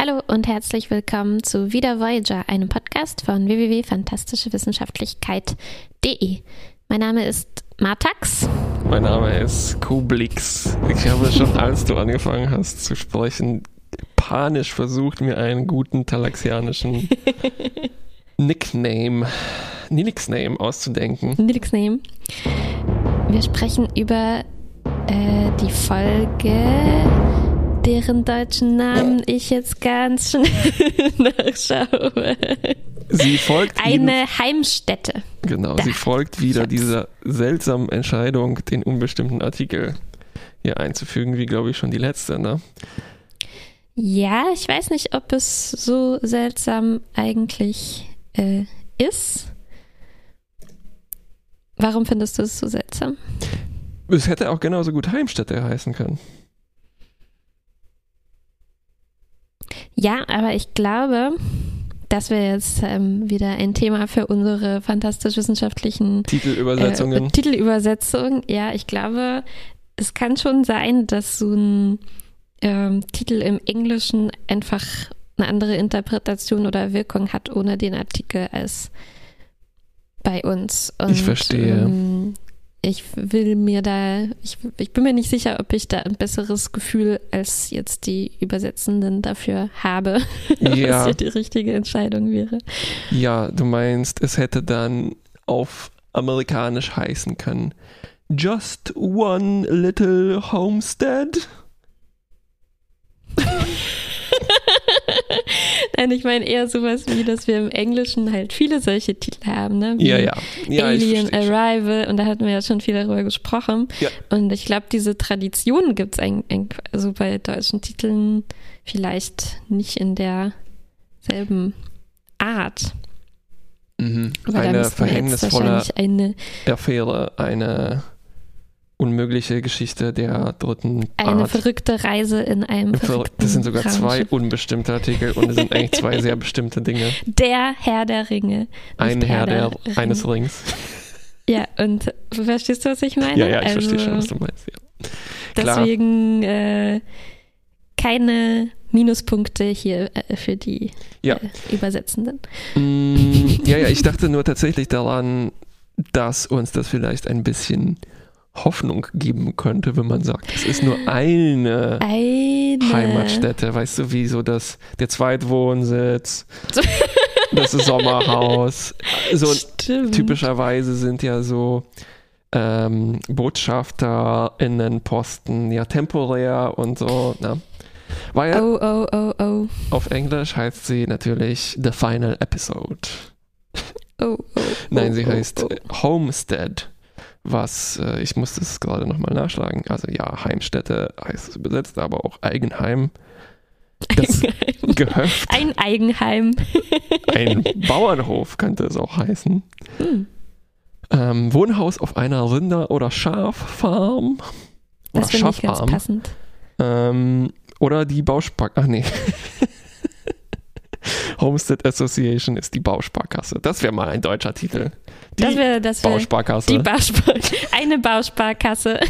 Hallo und herzlich willkommen zu Wieder Voyager, einem Podcast von www.fantastischewissenschaftlichkeit.de. Mein Name ist Martax. Mein Name ist Kublix. Ich habe schon, als du angefangen hast zu sprechen, panisch versucht, mir einen guten talaxianischen Nickname, Nilix-Name auszudenken. Nilix-Name. Wir sprechen über äh, die Folge, deren deutschen Namen ich jetzt ganz schnell nachschaue. Sie folgt Eine Heimstätte. Genau, Da. sie folgt wieder dieser seltsamen Entscheidung, den unbestimmten Artikel hier einzufügen, wie glaube ich schon die letzte, ne? Ja, ich weiß nicht, ob es so seltsam eigentlich äh, ist. Warum findest du es so seltsam? Es hätte auch genauso gut Heimstätte heißen können. Ja, aber ich glaube, das wäre jetzt ähm, wieder ein Thema für unsere fantastisch-wissenschaftlichen Titelübersetzungen. Äh, Titelübersetzung. Ja, ich glaube, es kann schon sein, dass so ein ähm, Titel im Englischen einfach eine andere Interpretation oder Wirkung hat ohne den Artikel als bei uns. Und, Ich verstehe. Ähm, ich will mir da, ich, ich bin mir nicht sicher, ob ich da ein besseres Gefühl als jetzt die Übersetzenden dafür habe, was ja, hier die richtige Entscheidung wäre. ja, du meinst, es hätte dann auf amerikanisch heißen können. Just one little homestead? Nein, ich meine eher sowas wie, dass wir im Englischen halt viele solche Titel haben, ne? Wie Ja, ja. ja Alien. Arrival und da hatten wir ja schon viel darüber gesprochen. Ja. Und ich glaube, diese Tradition gibt es also bei deutschen Titeln vielleicht nicht in derselben Art. Mhm. Eine verhängnisvolle eine, Affäre, eine unmögliche Geschichte der dritten eine Art. verrückte Reise in einem Verrückt. verrückten Das sind sogar zwei unbestimmte Artikel und es sind eigentlich zwei sehr bestimmte Dinge. Der Herr der Ringe. Ein Herr der, Ringe. eines Rings. Ja, und verstehst du, was ich meine? Ja, ja, ich also, verstehe schon, was du meinst. Ja. Deswegen äh, keine Minuspunkte hier äh, für die Ja. äh, Übersetzenden. Mm, ja, ja, ich dachte nur tatsächlich daran, dass uns das vielleicht ein bisschen Hoffnung geben könnte, wenn man sagt, es ist nur eine Eine Heimatstätte, weißt du, wie so das, der Zweitwohnsitz, das Sommerhaus. So Stimmt. typischerweise sind ja so ähm, BotschafterInnenposten ja temporär und so, ne? Weil Oh, oh, oh, oh. auf Englisch heißt sie natürlich The Final Episode. Oh, oh, Nein, sie oh, heißt oh. Homestead, was, äh, ich muss das gerade nochmal nachschlagen, also ja, Heimstätte heißt es übersetzt, aber auch Eigenheim. Das Eigenheim. Gehöft, Ein Eigenheim. ein Bauernhof könnte es auch heißen. Hm. Ähm, Wohnhaus auf einer Rinder- oder Schaffarm. Oder Das finde ich ganz passend. Ähm, oder die Bauspark... Ach nee. Homestead Association ist die Bausparkasse. Das wäre mal ein deutscher Titel. Die Das wäre das wär Bausparkasse. die Bauspar eine Bausparkasse.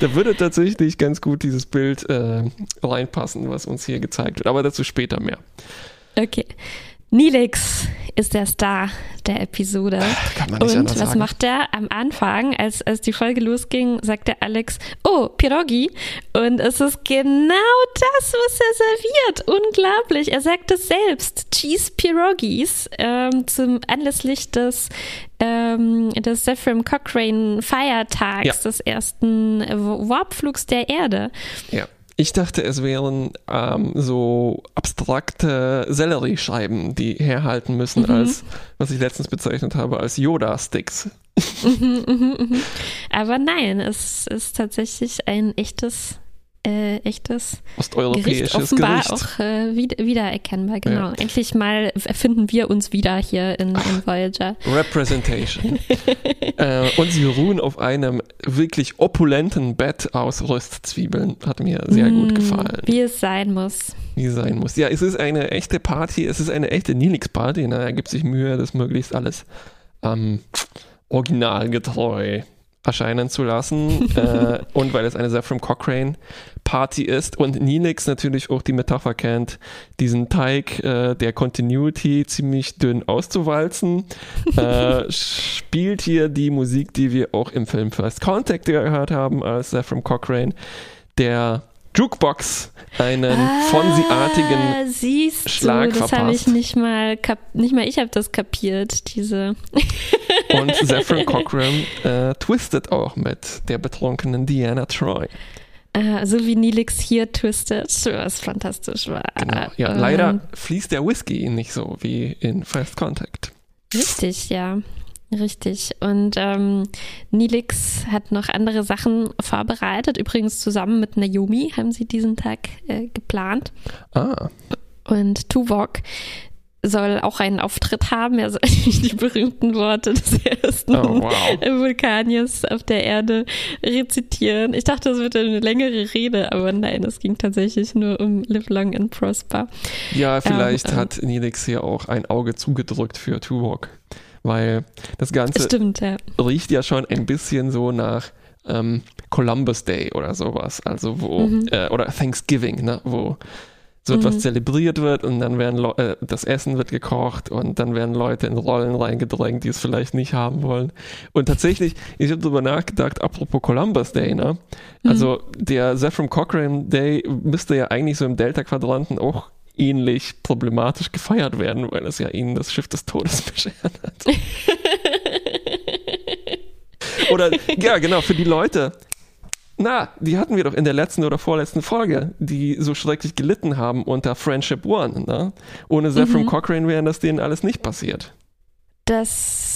Da würde tatsächlich ganz gut dieses Bild äh, reinpassen, was uns hier gezeigt wird. Aber dazu später mehr. Okay. Nilix ist der Star der Episode. Kann man nicht Und was sagen. macht er am Anfang, als, als die Folge losging, sagt der Alex, oh, Pierogi. Und es ist genau das, was er serviert. Unglaublich. Er sagt es selbst. Cheese Pierogis ähm, zum anlässlich des, ähm, des Zephram Cochrane Feiertags, Ja. des ersten Warpflugs der Erde. Ja. Ich dachte, es wären ähm, so abstrakte Selleriescheiben, die herhalten müssen, Mhm. als, was ich letztens bezeichnet habe, als Yoda-Sticks. Mhm, mhm, mhm. Aber nein, es ist tatsächlich ein echtes, äh, echtes Gericht, Osteuropäisches offenbar Gericht. auch äh, wieder, wiedererkennbar, genau. Ja. Endlich mal finden wir uns wieder hier in, in Voyager. Representation. äh, und sie ruhen auf einem wirklich opulenten Bett aus Röstzwiebeln. Hat mir sehr gut Mm, gefallen. Wie es sein muss. wie sein muss. Ja, es ist eine echte Party, es ist eine echte Nilix-Party. Ne? Er gibt sich Mühe, das möglichst alles ähm, originalgetreu erscheinen zu lassen äh, und weil es eine Zephram Cochrane Party ist und Nilix natürlich auch die Metapher kennt, diesen Teig äh, der Continuity ziemlich dünn auszuwalzen, äh, spielt hier die Musik, die wir auch im Film First Contact gehört haben, als Zephram Cochrane, der Jukebox einen ah, Fonsi-artigen siehst Schlag du, das habe ich nicht mal, nicht mal ich habe das kapiert, diese. Und Zephyr Cochran äh, twistet auch mit der betrunkenen Diana Troy. Äh, so wie Nilix hier twistet, was fantastisch war. Genau. Ja, ähm, leider fließt der Whisky nicht so wie in First Contact. Richtig, ja. Richtig. Und ähm, Nilix hat noch andere Sachen vorbereitet. Übrigens zusammen mit Naomi haben sie diesen Tag äh, geplant. Ah. Und Tuvok soll auch einen Auftritt haben. Er soll die berühmten Worte des ersten oh, wow. Vulkaniers auf der Erde rezitieren. Ich dachte, das wird eine längere Rede, aber nein, es ging tatsächlich nur um Live Long and Prosper. Ja, vielleicht ähm, hat Nilix hier auch ein Auge zugedrückt für Tuvok weil das Ganze Stimmt, ja. riecht ja schon ein bisschen so nach ähm, Columbus Day oder sowas, also wo, mhm. äh, oder Thanksgiving, ne, wo so mhm. etwas zelebriert wird und dann werden Le äh, das Essen wird gekocht und dann werden Leute in Rollen reingedrängt, die es vielleicht nicht haben wollen. Und tatsächlich, ich habe darüber nachgedacht, apropos Columbus Day, ne? Also mhm. der Zephram Cochrane Day müsste ja eigentlich so im Delta-Quadranten auch ähnlich problematisch gefeiert werden, weil es ja ihnen das Schiff des Todes beschert hat. oder, ja, genau, für die Leute. Na, die hatten wir doch in der letzten oder vorletzten Folge, die so schrecklich gelitten haben unter Friendship One. Ne? Ohne Zephram mhm. Cochrane wäre das denen alles nicht passiert. Das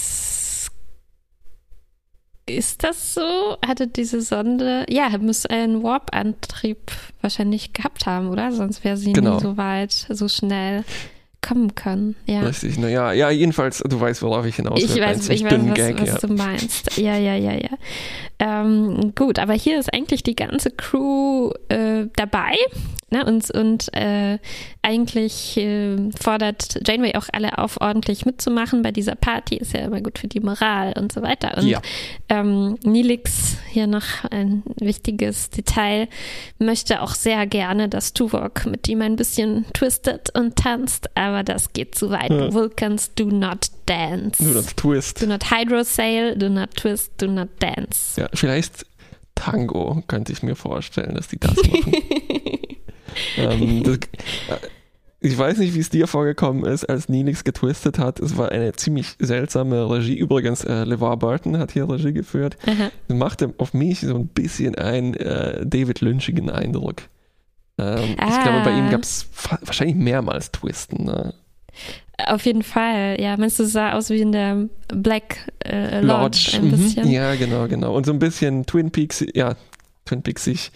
ist das so? Hatte diese Sonde, ja, muss einen Warp-Antrieb wahrscheinlich gehabt haben, oder? Sonst wäre sie genau. nie so weit, so schnell kommen können. Ja. Richtig, naja, ja, jedenfalls, du weißt, worauf ich hinaus will. Ich weiß, ich weiß was, Gag, was ja. du meinst. Ja, ja, ja, ja. Ähm, gut, aber hier ist eigentlich die ganze Crew äh, dabei. Ne? Und, und äh, eigentlich äh, fordert Janeway auch alle auf, ordentlich mitzumachen bei dieser Party. Ist ja immer gut für die Moral und so weiter. Und ja. ähm, Nilix, hier noch ein wichtiges Detail, möchte auch sehr gerne, dass Tuvok mit ihm ein bisschen twistet und tanzt, aber das geht zu weit. Ja. Vulcans do not dance. Do not twist. Do not hydrosail, do not twist, do not dance. Ja, vielleicht Tango könnte ich mir vorstellen, dass die das machen. Ähm, das, äh, ich weiß nicht, wie es dir vorgekommen ist, als Nilix getwistet hat. Es war eine ziemlich seltsame Regie. Übrigens, äh, LeVar Burton hat hier Regie geführt. Aha. Machte auf mich so ein bisschen einen äh, David Lynchigen Eindruck. Ähm, ah. Ich glaube, bei ihm gab es wahrscheinlich mehrmals Twisten. Ne? Auf jeden Fall, ja. Meinst du, sah aus wie in der Black äh, Lodge, Lodge, ein mhm. bisschen? Ja, genau, genau. Und so ein bisschen Twin Peaks, ja, Twin Peaksig.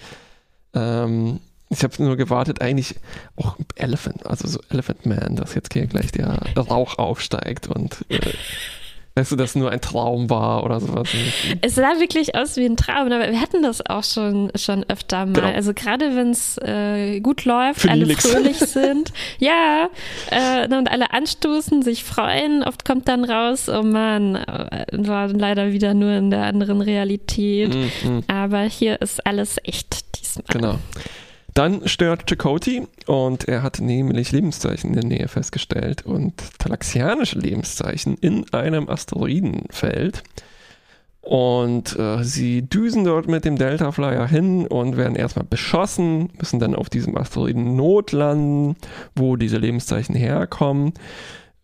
Ähm, ich habe nur gewartet, eigentlich auch Elephant, also so Elephant Man, dass jetzt hier gleich der Rauch aufsteigt und äh, weißt du, das nur ein Traum war oder sowas. Es sah wirklich aus wie ein Traum, aber wir hatten das auch schon, schon öfter mal. Genau. Also gerade wenn es äh, gut läuft, Für alle fröhlich sind, ja, äh, und alle anstoßen, sich freuen, oft kommt dann raus, oh Mann, äh, war leider wieder nur in der anderen Realität. Mhm. Aber hier ist alles echt diesmal. Genau. Dann stört Chakoti und er hat nämlich Lebenszeichen in der Nähe festgestellt und talaxianische Lebenszeichen in einem Asteroidenfeld. Und äh, sie düsen dort mit dem Delta Flyer hin und werden erstmal beschossen, müssen dann auf diesem Asteroiden notlanden, wo diese Lebenszeichen herkommen.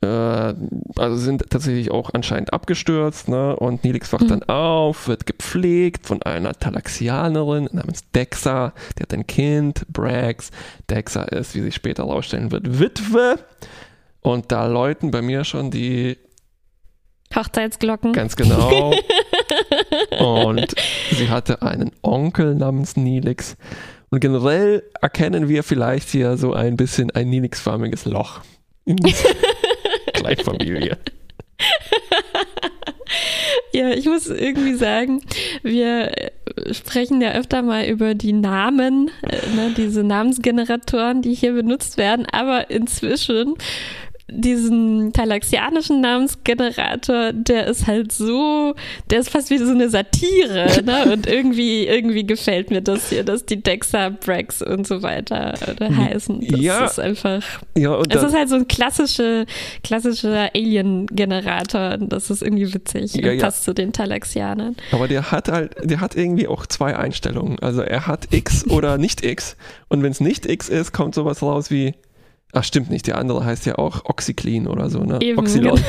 Äh, also sind tatsächlich auch anscheinend abgestürzt, ne? Und Nilix wacht mhm. dann auf, wird gepflegt von einer Talaxianerin namens Dexa, die hat ein Kind, Brax. Dexa ist, wie sich später herausstellen wird, Witwe. Und da läuten bei mir schon die Hochzeitsglocken. Ganz genau. und sie hatte einen Onkel namens Nilix. Und generell erkennen wir vielleicht hier so ein bisschen ein Nilix-förmiges Loch. In Kleinfamilie. Ja, ich muss irgendwie sagen, wir sprechen ja öfter mal über die Namen, äh, ne, diese Namensgeneratoren, die hier benutzt werden, aber inzwischen diesen talaxianischen Namensgenerator, der ist halt so, der ist fast wie so eine Satire, ne? Und irgendwie, irgendwie gefällt mir das hier, dass die Dexa, Brax und so weiter äh, heißen. Das Ja. ist einfach. Ja, und Es ist halt so ein klassische, klassischer Alien-Generator. und Das ist irgendwie witzig. Ja, und ja. passt zu den Talaxianern. aber der hat halt, der hat irgendwie auch zwei Einstellungen. Also er hat X oder nicht X. Und wenn es nicht X ist, kommt sowas raus wie, ach stimmt nicht, der andere heißt ja auch Oxyclean oder so, ne? Eben, Oxylon.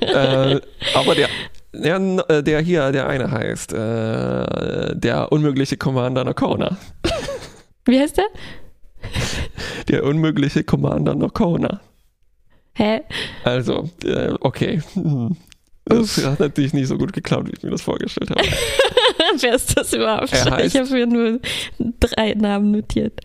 äh, aber der, der, äh, der hier, der eine heißt, äh, der unmögliche Commander Nakona. Wie heißt der? Der unmögliche Commander Nakona. Hä? Also, äh, okay. Hm. Das hat natürlich nicht so gut geklappt, wie ich mir das vorgestellt habe. Wer ist das überhaupt? Er ich habe mir nur drei Namen notiert.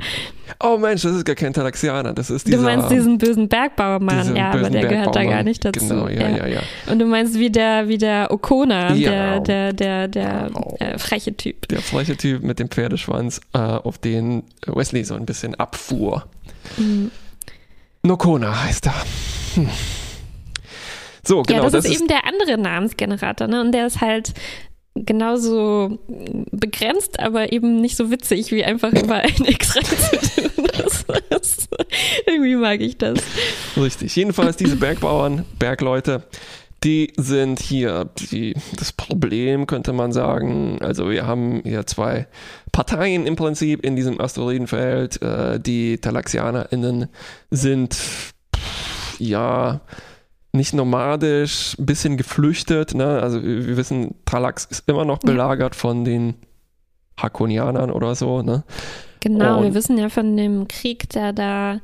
Oh Mensch, das ist gar kein Talaxianer, das ist dieser... du meinst diesen bösen Bergbauermann, ja, aber der gehört da gar nicht dazu. Genau, ja, ja, ja. Und du meinst wie der, wie der Okona, Ja. der, der, der, der Genau. äh, freche Typ. Der freche Typ mit dem Pferdeschwanz, äh, auf den Wesley so ein bisschen abfuhr. Mhm. Nokona heißt er. Hm. So, genau. ja, das, ist eben der andere Namensgenerator, ne? Und der ist halt genauso begrenzt, aber eben nicht so witzig, wie einfach über ein X reinzutun. Das irgendwie mag ich das. Richtig. Jedenfalls diese Bergbauern, Bergleute, die sind hier die, das Problem, könnte man sagen. Also wir haben hier zwei Parteien im Prinzip in diesem Asteroidenfeld. Äh, die TalaxianerInnen sind ja nicht nomadisch, ein bisschen geflüchtet. Ne? Also wir wir wissen, Talax ist immer noch Ja. belagert von den Hakonianern oder so. Ne? Genau, wir Und- wissen ja von dem Krieg, der da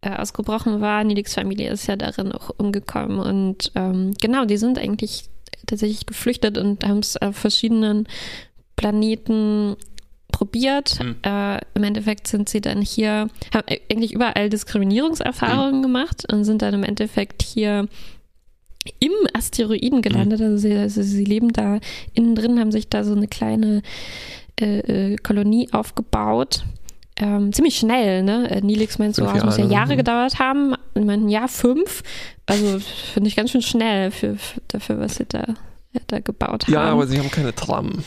äh, ausgebrochen war. Nidix Familie ist ja darin auch umgekommen. Und ähm, genau, die sind eigentlich tatsächlich geflüchtet und haben es auf verschiedenen Planeten probiert. Hm. Äh, Im Endeffekt sind sie dann hier, haben eigentlich überall Diskriminierungserfahrungen Hm. gemacht und sind dann im Endeffekt hier im Asteroiden gelandet. Also, sie, also sie leben da innen drin, haben sich da so eine kleine äh, äh, Kolonie aufgebaut. Ähm, ziemlich schnell, ne? Äh, Nilix meint so, Fünf oh, es muss ja Jahre, mhm. gedauert haben. Und meinten, ja, fünf. Also finde ich ganz schön schnell für, für, dafür, was sie da, ja, da gebaut haben. Ja, aber sie haben keine Tram.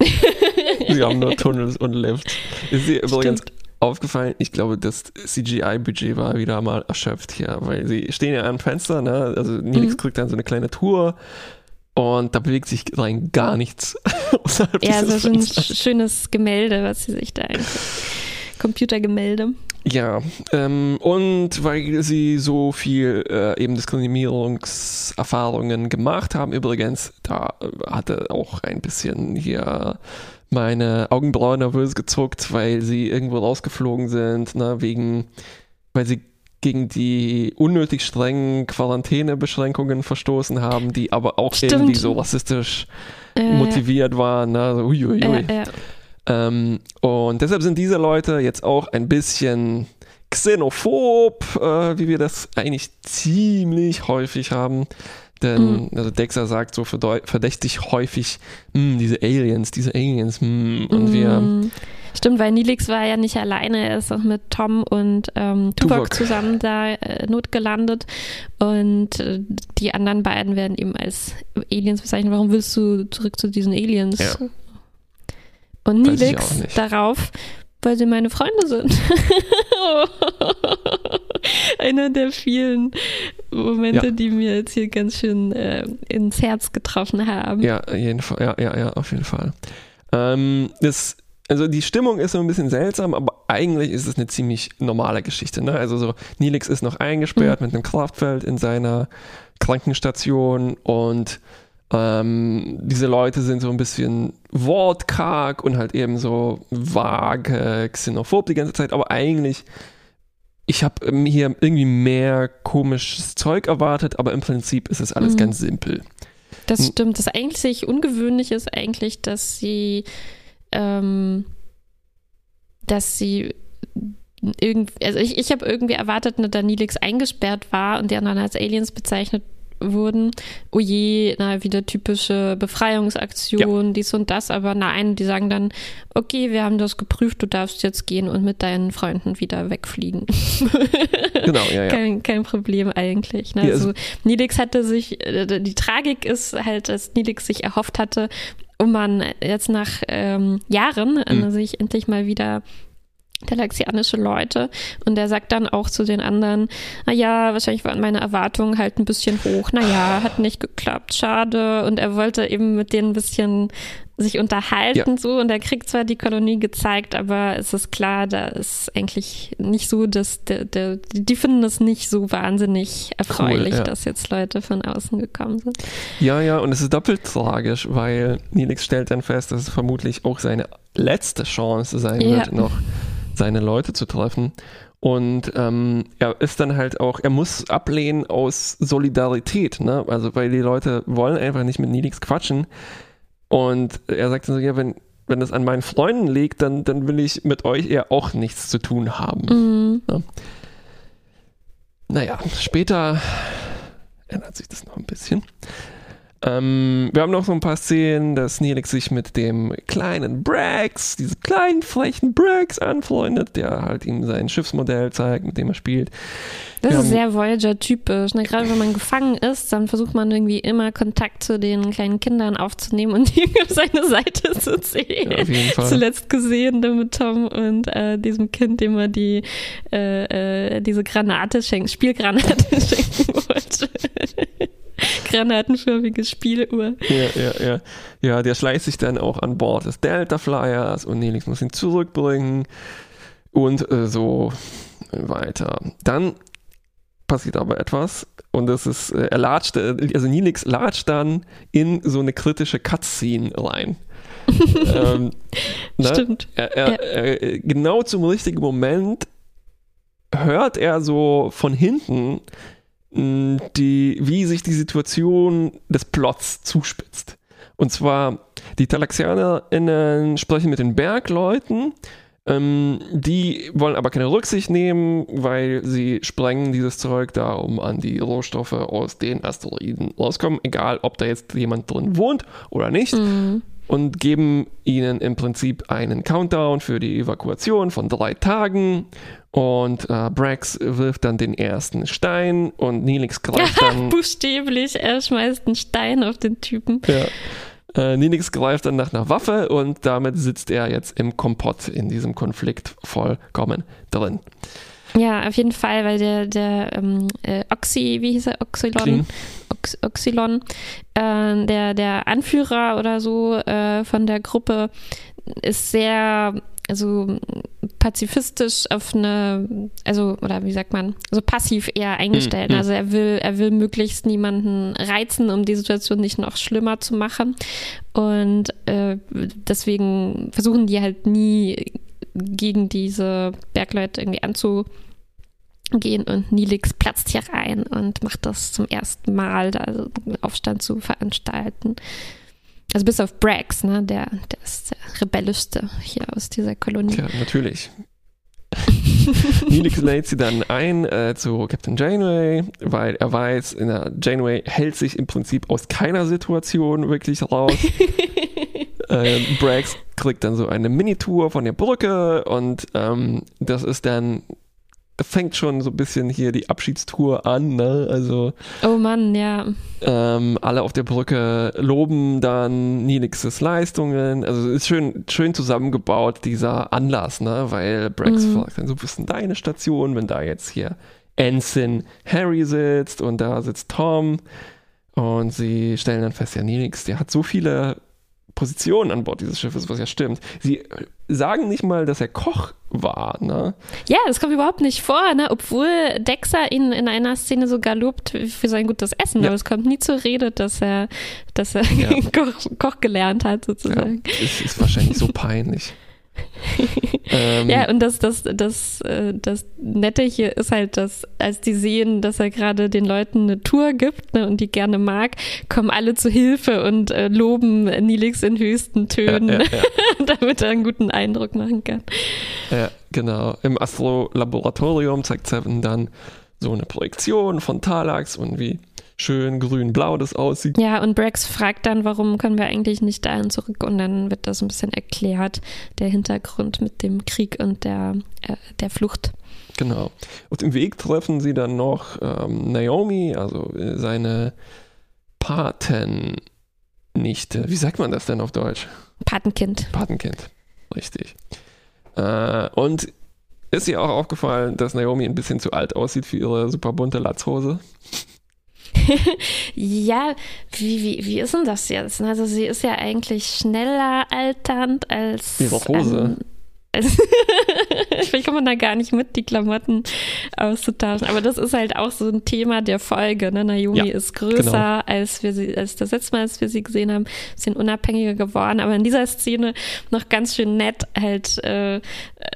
Sie haben nur Tunnels und Lifts. Ist dir übrigens aufgefallen, ich glaube, das CGI-Budget war wieder mal erschöpft hier, weil sie stehen ja am Fenster, ne? Also Nilix Mhm. kriegt dann so eine kleine Tour und da bewegt sich rein gar nichts Ja, so ein schönes Gemälde, was sie sich da eigentlich. Computergemälde. Ja, ähm, und weil sie so viel äh, eben Diskriminierungserfahrungen gemacht haben, übrigens, da äh, hatte auch ein bisschen hier meine Augenbrauen nervös gezuckt, weil sie irgendwo rausgeflogen sind, ne, wegen, weil sie gegen die unnötig strengen Quarantänebeschränkungen verstoßen haben, die aber auch Stimmt. irgendwie so rassistisch Äh, motiviert waren. Ne? So, uiuiui. ja, ja. Ähm, und deshalb sind diese Leute jetzt auch ein bisschen xenophob, äh, wie wir das eigentlich ziemlich häufig haben. Denn Mhm. also Dexter sagt so verdächtig häufig, "Hm, diese Aliens, diese Aliens, hm, und wir, Mm. Stimmt, weil Nilix war ja nicht alleine, er ist auch mit Tom und ähm, Tuvok, Tuvok. zusammen da äh, notgelandet und äh, die anderen beiden werden eben als Aliens bezeichnet. Warum willst du zurück zu diesen Aliens? Ja. Und Nilix darauf, weil sie meine Freunde sind. Einer der vielen Momente, Ja. die mir jetzt hier ganz schön äh, ins Herz getroffen haben. ja, jeden Fall, ja, ja, ja, auf jeden Fall. Ähm, das, also die Stimmung ist so ein bisschen seltsam, aber eigentlich ist es eine ziemlich normale Geschichte. Ne? Also so, Nilix ist noch eingesperrt mit einem Kraftfeld in seiner Krankenstation und ähm, diese Leute sind so ein bisschen wortkarg und halt eben so vage, xenophob die ganze Zeit, aber eigentlich, ich habe hier irgendwie mehr komisches Zeug erwartet, aber im Prinzip ist es alles Mhm. ganz simpel. Das Hm. stimmt. Das eigentlich ungewöhnlich ist eigentlich, dass sie, ähm, dass sie irgendwie, also ich, ich habe irgendwie erwartet, ne, da Nilix eingesperrt war und die anderen als Aliens bezeichnet wurden. Oh je, na, wieder typische Befreiungsaktion, ja. dies und das. Aber nein, die sagen dann, okay, wir haben das geprüft, du darfst jetzt gehen und mit deinen Freunden wieder wegfliegen. genau, ja, ja. Kein, kein Problem eigentlich. Ne? Also, Nilix hatte sich, äh, die Tragik ist halt, dass Nilix sich erhofft hatte, um man jetzt nach ähm, Jahren mhm. sich endlich mal wieder galaxianische Leute. Und er sagt dann auch zu den anderen, naja, wahrscheinlich waren meine Erwartungen halt ein bisschen hoch. Naja, hat nicht geklappt, schade. Und er wollte eben mit denen ein bisschen sich unterhalten ja. so und er kriegt zwar die Kolonie gezeigt, aber es ist klar, da ist eigentlich nicht so, dass der, der, die finden es nicht so wahnsinnig erfreulich, cool, ja. dass jetzt Leute von außen gekommen sind. Ja, ja, und es ist doppelt tragisch, weil Nilix stellt dann fest, dass es vermutlich auch seine letzte Chance sein ja. wird, noch seine Leute zu treffen. Und ähm, er ist dann halt auch, er muss ablehnen aus Solidarität, ne? Also weil die Leute wollen einfach nicht mit Nilix quatschen. Und er sagt dann so, ja, wenn, wenn das an meinen Freunden liegt, dann, dann will ich mit euch eher auch nichts zu tun haben. Mhm. Ne? Naja, später ändert sich das noch ein bisschen. Ähm, wir haben noch so ein paar Szenen, dass Neelix sich mit dem kleinen Brax, diesem kleinen frechen Brax anfreundet, der halt ihm sein Schiffsmodell zeigt, mit dem er spielt. Das wir ist sehr Voyager-typisch. Ne? Gerade wenn man gefangen ist, dann versucht man irgendwie immer Kontakt zu den kleinen Kindern aufzunehmen und die auf seine Seite zu ziehen. Ja, auf jeden Fall. Zuletzt gesehen mit Tom und äh, diesem Kind, dem er die, äh, äh, diese Granate schenkt, Spielgranate schenken wollte granatenförmige Spieluhr. Ja, ja, ja. Ja, der schleicht sich dann auch an Bord des Delta Flyers und Nelix muss ihn zurückbringen und äh, so weiter. Dann passiert aber etwas und das ist, äh, er latscht, äh, also Nilix latscht dann in so eine kritische Cutscene rein. ähm, ne? Stimmt. Er, er, ja. er, genau zum richtigen Moment hört er so von hinten die, wie sich die Situation des Plots zuspitzt. Und zwar, die TalaxianerInnen sprechen mit den Bergleuten, ähm, die wollen aber keine Rücksicht nehmen, weil sie sprengen dieses Zeug da, um an die Rohstoffe aus den Asteroiden rauskommen, egal ob da jetzt jemand drin wohnt oder nicht. Mhm und geben ihnen im Prinzip einen Countdown für die Evakuation von drei Tagen. Und äh, Brax wirft dann den ersten Stein und Nilix greift dann. Buchstäblich, er schmeißt einen Stein auf den Typen. Ja. Äh, Nilix greift dann nach einer Waffe und damit sitzt er jetzt im Kompott in diesem Konflikt vollkommen drin. Ja, auf jeden Fall, weil der, der ähm, äh, Oxy, wie hieß er, Oxylon, Ox, Oxylon, äh, der, der Anführer oder so äh, von der Gruppe ist sehr, also pazifistisch auf eine, also, oder wie sagt man, so passiv eher eingestellt. Mhm. Also er will, er will möglichst niemanden reizen, um die Situation nicht noch schlimmer zu machen. Und äh, deswegen versuchen die halt nie gegen diese Bergleute irgendwie anzugehen und Nilix platzt hier rein und macht das zum ersten Mal, da also einen Aufstand zu veranstalten. Also bis auf Brax, ne? Der, der ist der rebellischste hier aus dieser Kolonie. Ja, natürlich. Nilix lädt sie dann ein äh, zu Captain Janeway, weil er weiß, Janeway hält sich im Prinzip aus keiner Situation wirklich raus. äh, Brax kriegt dann so eine Minitour von der Brücke und ähm, das ist dann fängt schon so ein bisschen hier die Abschiedstour an, ne? Also. Oh Mann, ja. Ähm, alle auf der Brücke loben dann Nilixes Leistungen. Also ist schön, schön zusammengebaut, dieser Anlass, ne? Weil Brax mhm. fragt dann so, was ist denn deine Station, wenn da jetzt hier Ensign Harry sitzt und da sitzt Tom. Und sie stellen dann fest, ja, Nilix, der hat so viele Position an Bord dieses Schiffes, was ja stimmt. Sie sagen nicht mal, dass er Koch war, ne? Ja, das kommt überhaupt nicht vor, ne? Obwohl Dexter ihn in einer Szene sogar lobt für sein gutes Essen, ja. aber es kommt nie zur Rede, dass er, dass er ja. Koch, Koch, gelernt hat, sozusagen. Ja, es ist wahrscheinlich so peinlich. Ähm, ja, und das, das, das, äh, das Nette hier ist halt, dass als die sehen, dass er gerade den Leuten eine Tour gibt ne, und die gerne mag, kommen alle zu Hilfe und äh, loben Nilix in höchsten Tönen, ja, ja, ja. damit er einen guten Eindruck machen kann. Ja, genau. Im Astro-Laboratorium zeigt Seven dann so eine Projektion von Talax und wie schön grün-blau das aussieht. Ja, und Brax fragt dann, warum können wir eigentlich nicht dahin zurück? Und dann wird das ein bisschen erklärt, der Hintergrund mit dem Krieg und der, äh, der Flucht. Genau. Auf dem Weg treffen sie dann noch ähm, Naomi, also äh, seine Patennichte. Wie sagt man das denn auf Deutsch? Patenkind. Patenkind, richtig. Äh, und ist ihr auch aufgefallen, dass Naomi ein bisschen zu alt aussieht für ihre super bunte Latzhose? ja, wie, wie, wie ist denn das jetzt? Also sie ist ja eigentlich schneller alternd als. Ihre Hose. Also Vielleicht kommt man da gar nicht mit, die Klamotten auszutauschen. Aber das ist halt auch so ein Thema der Folge. Ne? Naomi ja, ist größer, genau. als wir sie, als das letzte Mal, als wir sie gesehen haben, bisschen unabhängiger geworden. Aber in dieser Szene noch ganz schön nett halt. Äh,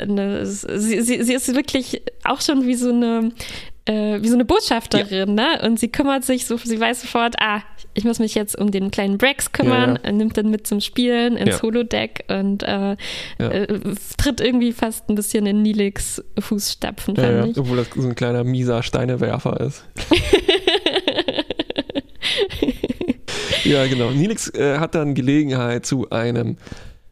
ne, sie, sie, sie ist wirklich auch schon wie so eine äh, wie so eine Botschafterin, ja. ne? Und sie kümmert sich so, sie weiß sofort, ah, ich muss mich jetzt um den kleinen Brax kümmern, ja, ja. nimmt dann mit zum Spielen ins Holodeck und äh, äh, tritt irgendwie fast ein bisschen in Nilix Fußstapfen, fand ich. Obwohl das so ein kleiner mieser Steinewerfer ist. ja, genau. Nilix äh, hat dann Gelegenheit zu einem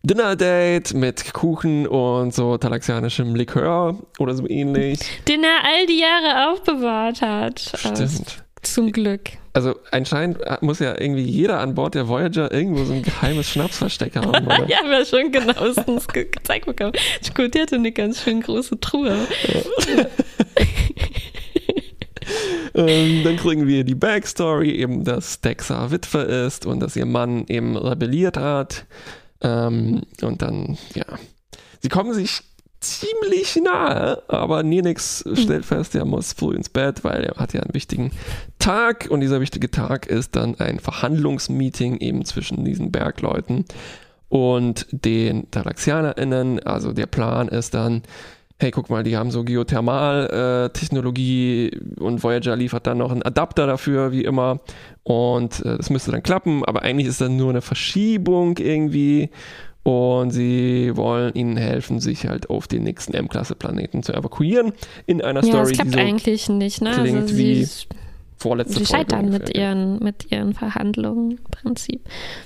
Dinner-Date mit Kuchen und so talaxianischem Likör oder so ähnlich. Den er all die Jahre aufbewahrt hat. Stimmt. Zum Glück. Also anscheinend muss ja irgendwie jeder an Bord der Voyager irgendwo so ein geheimes Schnapsversteck haben. Oder? ja, wir schon genauestens gezeigt bekommen. Gut, die hatte eine ganz schön große Truhe. Ja. ähm, dann kriegen wir die Backstory, eben, dass Dexa Witwe ist und dass ihr Mann eben rebelliert hat. Ähm, und dann, ja. Sie kommen sich ziemlich nahe, aber Nenix hm. stellt fest, er muss früh ins Bett, weil er hat ja einen wichtigen Tag und dieser wichtige Tag ist dann ein Verhandlungsmeeting eben zwischen diesen Bergleuten und den TalaxianerInnen. Also der Plan ist dann, hey, guck mal, die haben so Geothermal-Technologie und Voyager liefert dann noch einen Adapter dafür, wie immer. Und äh, das müsste dann klappen, aber eigentlich ist dann nur eine Verschiebung irgendwie. Und sie wollen ihnen helfen, sich halt auf den nächsten M-Klasse-Planeten zu evakuieren. In einer ja, Story, das klappt die so eigentlich nicht, ne? klingt also wie vorletzte Sie Folge scheitern ungefähr, mit ihren, mit ihren Verhandlungen im Prinzip.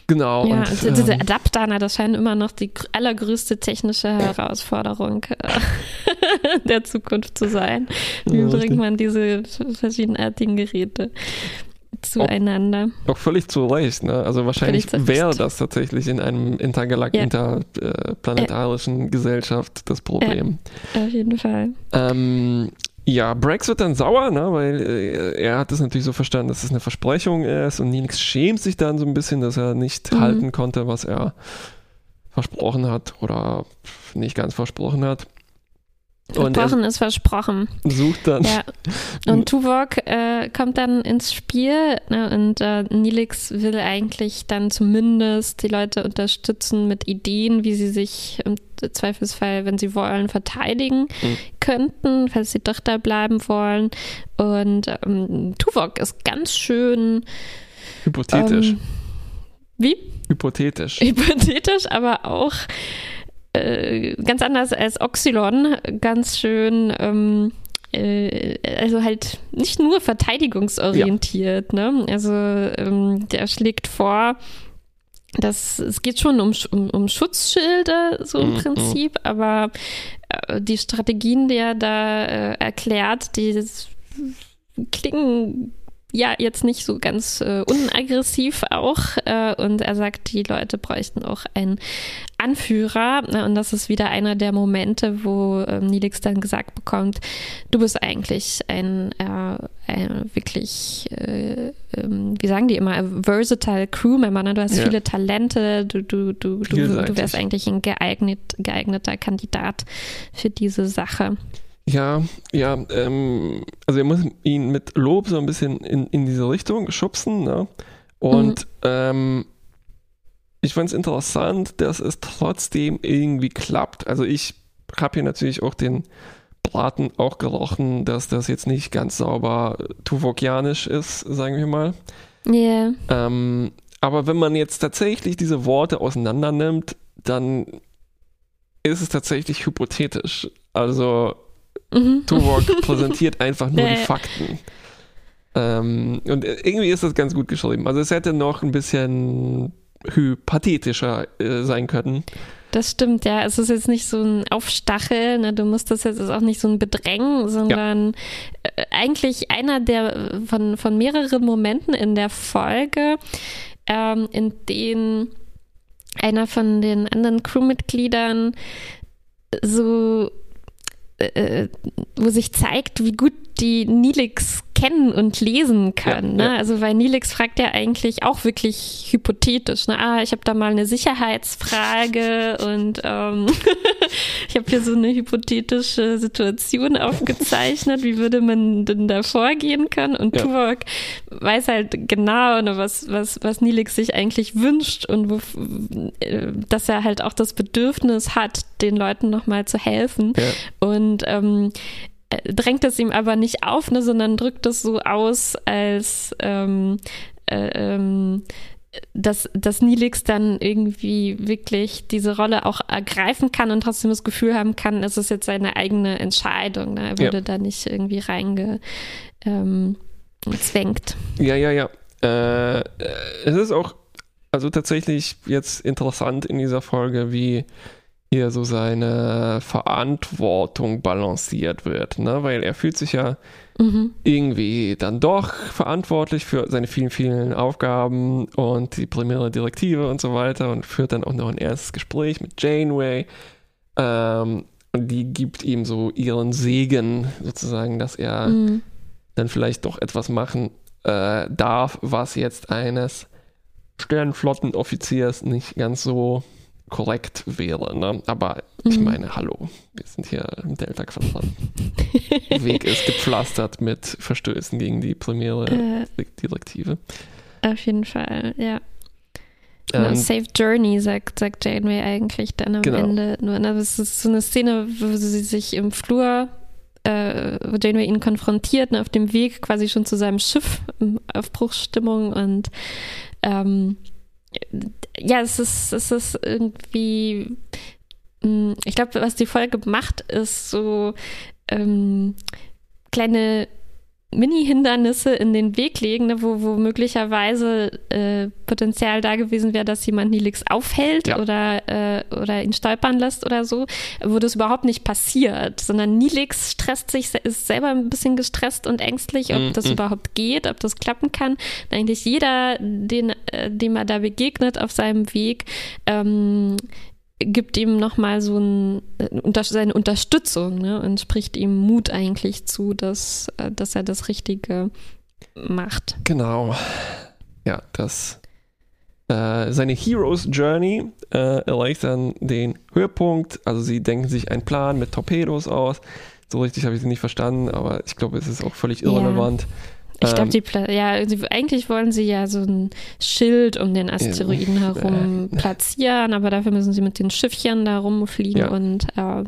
Genau. Ja, und, also diese ähm, Adapter, na, das scheint immer noch die allergrößte technische Herausforderung äh, der Zukunft zu sein. Wie Ja, bringt man diese verschiedenartigen Geräte zueinander? Auch völlig zu Recht, ne? Also wahrscheinlich wäre das tatsächlich in einem intergalak Ja. interplanetarischen Gesellschaft das Problem. Auf jeden Fall. Ähm, ja, Brax wird dann sauer, ne, weil äh, er hat es natürlich so verstanden, dass es eine Versprechung ist und Nix schämt sich dann so ein bisschen, dass er nicht Mhm. halten konnte, was er versprochen hat oder nicht ganz versprochen hat. Er Versprochen ist versprochen. sucht dann Ja. Und Tuvok äh, kommt dann ins Spiel ne, und äh, Nilix will eigentlich dann zumindest die Leute unterstützen mit Ideen, wie sie sich im Zweifelsfall, wenn sie wollen, verteidigen Mhm. könnten, falls sie doch da bleiben wollen. Und ähm, Tuvok ist ganz schön hypothetisch, ähm, wie? hypothetisch. hypothetisch, aber auch äh, ganz anders als Oxylon, ganz schön, ähm, äh, also halt nicht nur verteidigungsorientiert, ne? Also ähm, der schlägt vor, dass es geht schon um, um, um Schutzschilde, so im Mhm. Prinzip, aber äh, die Strategien, die er da äh, erklärt, die klingen ja jetzt nicht so ganz äh, unaggressiv auch. Äh, und er sagt, die Leute bräuchten auch einen Anführer. Und das ist wieder einer der Momente, wo ähm, Nilix dann gesagt bekommt, du bist eigentlich ein, äh, ein wirklich, äh, ähm, wie sagen die immer, versatile Crewmember. Ne? Du hast Ja. viele Talente, du, du, du, du, du wärst eigentlich ein geeignet, geeigneter Kandidat für diese Sache. Ja, ja, ähm, also er muss ihn mit Lob so ein bisschen in, in diese Richtung schubsen, ne? Und ähm, ich fand es interessant, dass es trotzdem irgendwie klappt. Also ich habe hier natürlich auch den Braten auch gerochen, dass das jetzt nicht ganz sauber tuvokianisch ist, sagen wir mal. Ja. Ähm, aber wenn man jetzt tatsächlich diese Worte auseinander nimmt, dann ist es tatsächlich hypothetisch. Also Mhm. Tuvok präsentiert einfach nur die. Fakten. Ähm, und irgendwie ist das ganz gut geschrieben. Also es hätte noch ein bisschen pathetischer äh, sein können. Das stimmt, ja. Es ist jetzt nicht so ein Aufstacheln, ne? du musst das jetzt auch nicht so ein Bedrängen, sondern ja. äh, eigentlich einer der von, von mehreren Momenten in der Folge, ähm, in denen einer von den anderen Crewmitgliedern so äh, äh wo sich zeigt, wie gut die Nilix kennen und lesen können. Ja, ne? Ja. Also weil Nilix fragt ja eigentlich auch wirklich hypothetisch. Ne? Ah, ich habe da mal eine Sicherheitsfrage und ähm, ich habe hier so eine hypothetische Situation aufgezeichnet. Wie würde man denn da vorgehen können? Und ja. Tuvok weiß halt genau, ne, was, was, was Nilix sich eigentlich wünscht und wo, äh, dass er halt auch das Bedürfnis hat, den Leuten nochmal zu helfen. Und ähm, äh, drängt es ihm aber nicht auf, ne, sondern drückt es so aus, als ähm, äh, ähm, dass, dass Nilix dann irgendwie wirklich diese Rolle auch ergreifen kann und trotzdem das Gefühl haben kann, es ist jetzt seine eigene Entscheidung. Ne? Er wurde ja. da nicht irgendwie reingezwängt. Ähm, ja, ja, ja. Äh, es ist auch also tatsächlich jetzt interessant in dieser Folge, wie hier so seine Verantwortung balanciert wird, ne? weil er fühlt sich ja mhm. irgendwie dann doch verantwortlich für seine vielen, vielen Aufgaben und die primäre Direktive und so weiter und führt dann auch noch ein erstes Gespräch mit Janeway. Ähm, und die gibt ihm so ihren Segen sozusagen, dass er mhm. dann vielleicht doch etwas machen äh, darf, was jetzt eines Sternflottenoffiziers nicht ganz so korrekt wäre. Ne? Aber ich mhm. meine, hallo, wir sind hier im Delta-Quadrat. Weg ist gepflastert mit Verstößen gegen die primäre äh, Direktive. Auf jeden Fall, ja. Ähm, Safe Journey, sagt, sagt Janeway eigentlich dann am genau. Ende. Nur, ne, das ist so eine Szene, wo sie sich im Flur, äh, wo Janeway ihn konfrontiert, ne, auf dem Weg quasi schon zu seinem Schiff, Aufbruchsstimmung und ähm, ja, es ist, es ist irgendwie, mm, ich glaube, was die Folge macht, ist so ähm, kleine Mini-Hindernisse in den Weg legen, ne, wo, wo möglicherweise äh, Potenzial da gewesen wäre, dass jemand Nilix aufhält ja. oder, äh, oder ihn stolpern lässt oder so, wo das überhaupt nicht passiert, sondern Nilix stresst sich, ist selber ein bisschen gestresst und ängstlich, ob mm, das mm. überhaupt geht, ob das klappen kann. Eigentlich jeder, den, äh, dem er da begegnet auf seinem Weg, ähm, gibt ihm nochmal so ein, äh, seine Unterstützung ne, und spricht ihm Mut eigentlich zu, dass, äh, dass er das Richtige macht. Genau. Ja, das äh, seine Heroes Journey äh, erreicht dann den Höhepunkt. Also sie denken sich einen Plan mit Torpedos aus. So richtig habe ich sie nicht verstanden, aber ich glaube, es ist auch völlig irrelevant. Ja. Ich glaube, ähm, die Pla ja, eigentlich wollen sie ja so ein Schild um den Asteroiden herum platzieren, aber dafür müssen sie mit den Schiffchen da rumfliegen ja. und äh,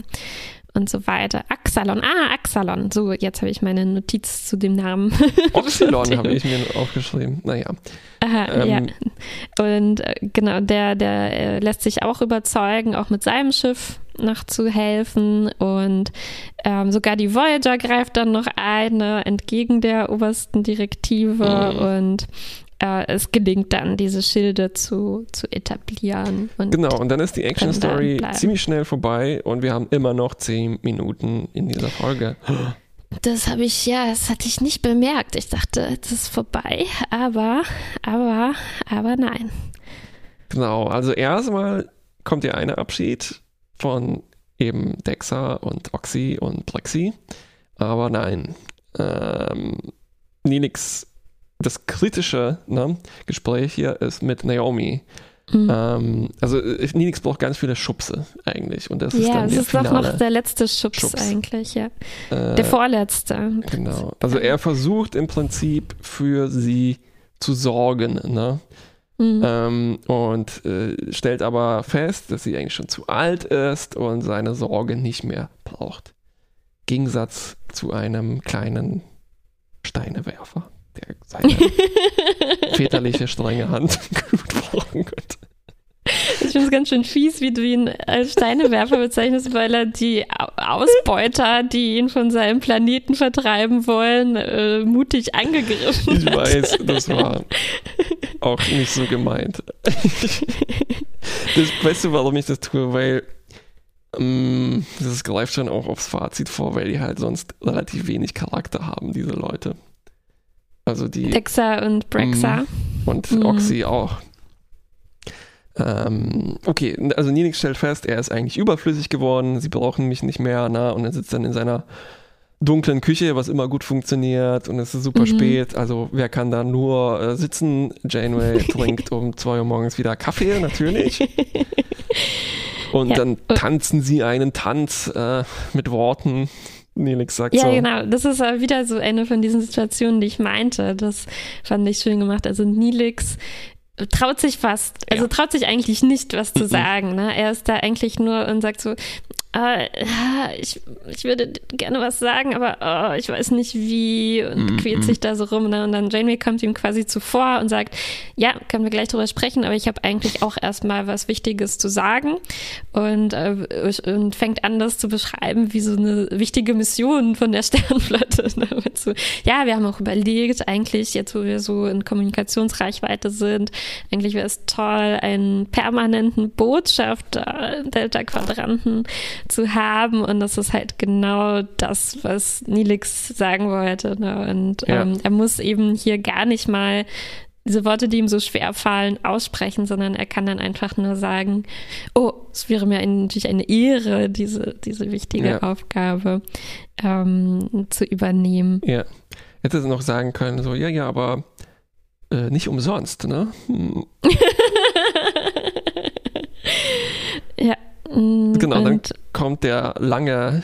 und so weiter. Axalon, ah, Axalon. So, jetzt habe ich meine Notiz zu dem Namen. Oxylon habe ich mir aufgeschrieben. Naja. Aha, ähm, ja. Und äh, genau, der, der äh, lässt sich auch überzeugen, auch mit seinem Schiff nachzuhelfen. Und ähm, sogar die Voyager greift dann noch ein, ne, entgegen der obersten Direktive. Mhm. Und äh, es gelingt dann, diese Schilde zu, zu etablieren. Und genau, und dann ist die Action Story ziemlich schnell vorbei und wir haben immer noch zehn Minuten in dieser Folge. Das habe ich, ja, das hatte ich nicht bemerkt. Ich dachte, es ist vorbei, aber, aber, aber nein. Genau, also erstmal kommt ja ein Abschied von eben Dexa und Oxy und Plexi, aber nein. Ähm, Nilix das kritische ne, Gespräch hier ist mit Naomi. Mhm. Ähm, also Nilix braucht ganz viele Schubse eigentlich. Und das ja, ist dann das der ist doch noch der letzte Schubs, Schubs. eigentlich, ja. Äh, der vorletzte. Genau. Also er versucht im Prinzip für sie zu sorgen, ne? Mhm. Ähm, und äh, stellt aber fest, dass sie eigentlich schon zu alt ist und seine Sorge nicht mehr braucht. Gegensatz zu einem kleinen Steinewerfer der seine väterliche strenge Hand gut brauchen könnte. Ich finde es ganz schön fies, wie du ihn als Steinewerfer bezeichnest, weil er die Ausbeuter, die ihn von seinem Planeten vertreiben wollen, äh, mutig angegriffen ich hat. Ich weiß, das war auch nicht so gemeint. das, weißt du, warum ich das tue? Weil ähm, das greift schon auch aufs Fazit vor, weil die halt sonst relativ wenig Charakter haben, diese Leute. Also die. Dexa und Brexa. Mm, und mhm. Oxy auch. Ähm, okay, also Ninix stellt fest, er ist eigentlich überflüssig geworden, sie brauchen mich nicht mehr, na, und er sitzt dann in seiner dunklen Küche, was immer gut funktioniert und es ist super mhm. spät. Also wer kann da nur äh, sitzen? Janeway trinkt um zwei Uhr morgens wieder Kaffee, natürlich. Und ja. dann tanzen sie einen Tanz äh, mit Worten. Nelix sagt ja, so. genau. Das ist wieder so eine von diesen Situationen, die ich meinte. Das fand ich schön gemacht. Also Nilix traut sich fast, also ja. traut sich eigentlich nicht, was zu sagen. Ne? Er ist da eigentlich nur und sagt so, äh, ich, ich würde gerne was sagen, aber oh, ich weiß nicht wie und mm, quält sich da so rum. Ne? Und dann Janeway kommt ihm quasi zuvor und sagt, ja, können wir gleich drüber sprechen, aber ich habe eigentlich auch erstmal was Wichtiges zu sagen und, äh, und fängt an, das zu beschreiben, wie so eine wichtige Mission von der Sternflotte. Ne? So, ja, wir haben auch überlegt, eigentlich jetzt, wo wir so in Kommunikationsreichweite sind, eigentlich wäre es toll, einen permanenten Botschafter Delta-Quadranten zu haben. Und das ist halt genau das, was Nilix sagen wollte. Ne? Und ja. ähm, er muss eben hier gar nicht mal diese Worte, die ihm so schwer fallen, aussprechen, sondern er kann dann einfach nur sagen, oh, es wäre mir natürlich eine Ehre, diese, diese wichtige ja. Aufgabe ähm, zu übernehmen. Ja. Hätte sie noch sagen können, so, ja, ja, aber äh, nicht umsonst, ne? Hm. ja. Mm, genau, dann kommt der lange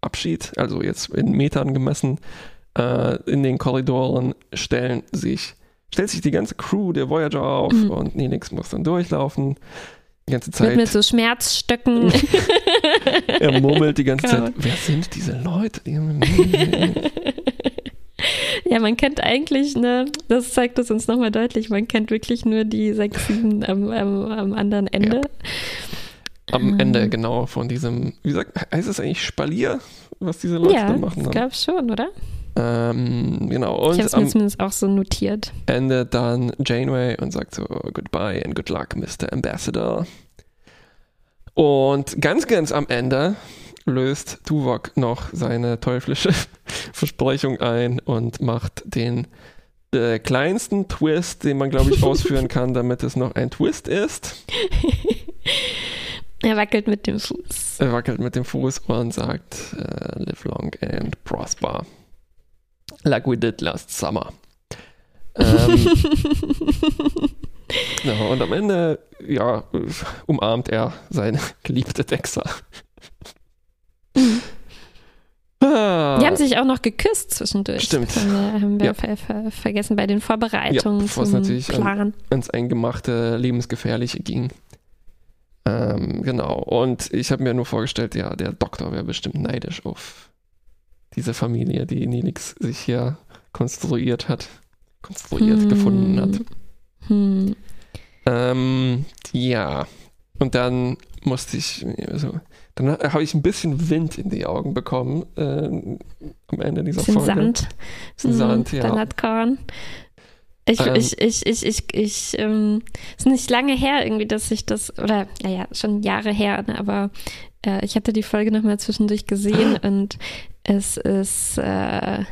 Abschied, also jetzt in Metern gemessen, äh, in den Korridoren stellen sich, stellt sich die ganze Crew der Voyager auf mhm. und Nenix muss dann durchlaufen. Die ganze Zeit. Mit, mit so Schmerzstöcken. er murmelt die ganze Zeit, wer sind diese Leute? Ja, man kennt eigentlich, ne, das zeigt es uns nochmal deutlich, man kennt wirklich nur die sechs, sieben am, am, am anderen Ende. Ja. Am ähm. Ende, genau, von diesem, wie sagt, heißt es eigentlich Spalier, was diese Leute ja, da machen? Ja, ich glaube schon, oder? Ähm, genau. Und ich habe es mir zumindest auch so notiert. Ende dann Janeway und sagt so, goodbye and good luck, Mr. Ambassador. Und ganz, ganz am Ende löst Tuvok noch seine teuflische Versprechung ein und macht den äh, kleinsten Twist, den man, glaube ich, ausführen kann, damit es noch ein Twist ist. er wackelt mit dem Fuß. Er wackelt mit dem Fuß und sagt, uh, live long and prosper. Like we did last summer. Ähm, ja, und am Ende, ja, umarmt er seine geliebte Dexa. Ah. Die haben sich auch noch geküsst zwischendurch. Stimmt. Haben wir, haben wir ja. ver ver vergessen bei den Vorbereitungen ja, bevor zum es natürlich Plan. ans eingemachte Lebensgefährliche ging. Ähm, genau. Und ich habe mir nur vorgestellt, ja, der Doktor wäre bestimmt neidisch auf diese Familie, die Nilix sich hier konstruiert hat, konstruiert hm. gefunden hat. Hm. Ähm, ja. Und dann musste ich, also, dann habe ich ein bisschen Wind in die Augen bekommen äh, am Ende dieser bisschen Folge. Sand. Bisschen mhm, Sand, ja. Bernhard Korn. Ich, ähm, ich, ich, ich, ich, ich, ähm, ist nicht lange her irgendwie, dass ich das, oder, naja, schon Jahre her, ne, aber äh, ich hatte die Folge nochmal zwischendurch gesehen und es ist, äh,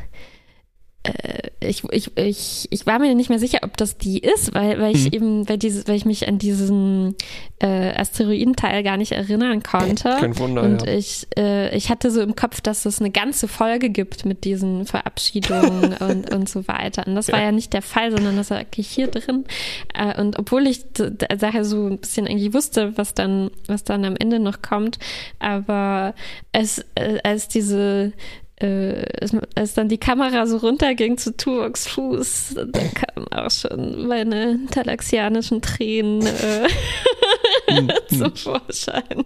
ich, ich, ich, ich war mir nicht mehr sicher, ob das die ist, weil, weil ich mhm. eben, weil, diese, weil ich mich an diesen äh, Asteroidenteil gar nicht erinnern konnte. Kein Wunder. Und ja. ich, äh, ich hatte so im Kopf, dass es eine ganze Folge gibt mit diesen Verabschiedungen und, und so weiter. Und das ja. war ja nicht der Fall, sondern das war wirklich hier drin. Äh, und obwohl ich daher so ein bisschen eigentlich wusste, was dann, was dann am Ende noch kommt, aber es, äh, als diese äh, als dann die Kamera so runterging zu Tuvoks Fuß, da kamen auch schon meine talaxianischen Tränen äh, hm, hm. zum Vorschein.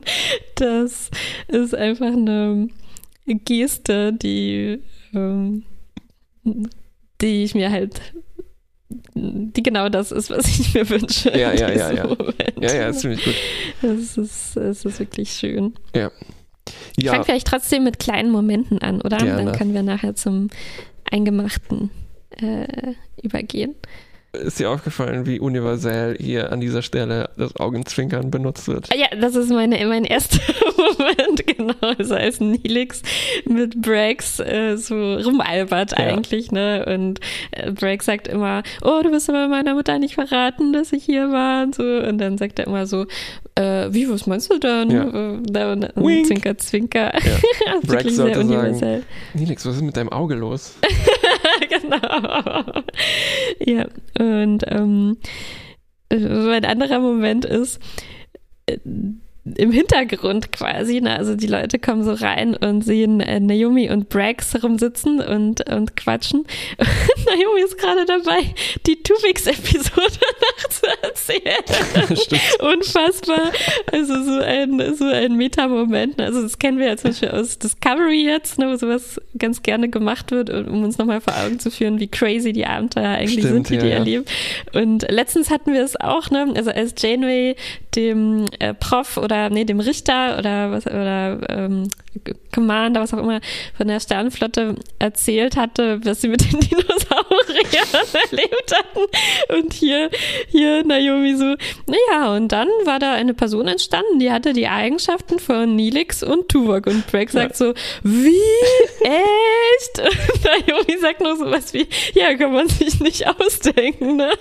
Das ist einfach eine Geste, die, ähm, die ich mir halt die genau das ist, was ich mir wünsche. Ja, ja, ja, ja. Ja, ja, ist ziemlich gut. Das ist, das ist wirklich schön. Ja. Ich Ja, fange vielleicht trotzdem mit kleinen Momenten an, oder? Gerne. Dann können wir nachher zum Eingemachten äh, übergehen. Ist dir aufgefallen, wie universell hier an dieser Stelle das Augenzwinkern benutzt wird? Ah Ja, das ist meine, mein erster Moment, genau. Also als Nilix mit Brax äh, so rumalbert Ja. eigentlich, ne? Und äh, Brax sagt immer, oh, du wirst aber meiner Mutter nicht verraten, dass ich hier war und so. Und dann sagt er immer so, äh, wie, was meinst du denn? Ja. Und, und Wink. Zwinker, zwinker. Ja. Brax sehr sollte sagen, universell. Nilix, was ist mit deinem Auge los? genau. Ja, und ähm, so ein anderer Moment ist äh, im Hintergrund quasi, ne? also die Leute kommen so rein und sehen äh, Naomi und Brax rumsitzen und, und quatschen. Und Naomi ist gerade dabei, die Tuvix-Episode nachzuerzählen. Stimmt. Unfassbar. Also so ein, so ein Meta-Moment. Also das kennen wir ja zum Beispiel aus Discovery jetzt, ne, wo sowas ganz gerne gemacht wird, um uns nochmal vor Augen zu führen, wie crazy die Abenteuer eigentlich Stimmt, sind, die ja, die ja. erleben. Und letztens hatten wir es auch, ne, also als Janeway dem äh, Prof oder nee, dem Richter oder was oder ähm, Commander, was auch immer, von der Sternenflotte erzählt hatte, was sie mit den Dinosauriern erlebt hatten. Und hier, hier Naomi so, naja, und dann war da eine Person entstanden, die hatte die Eigenschaften von Nilix und Tuvok. Und Brack sagt so, wie? Echt? Und Naomi sagt noch sowas wie, ja, kann man sich nicht ausdenken, ne?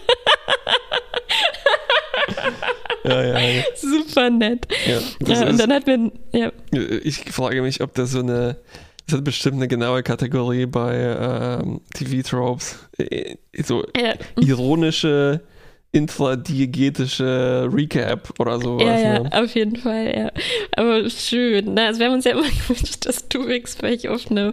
Ja, ja, ja. Super nett. ja Ja, und dann hat mir, ja, ich frage mich, ob das so eine, das hat bestimmt eine genaue Kategorie bei ähm, TV-Tropes. Äh, So ja, ironische, intradiegetische Recap oder sowas. Ja, ja, Ne? auf jeden Fall, ja. Aber schön. Ne? Also wir haben uns ja immer gewünscht, dass Tuvix vielleicht auf eine,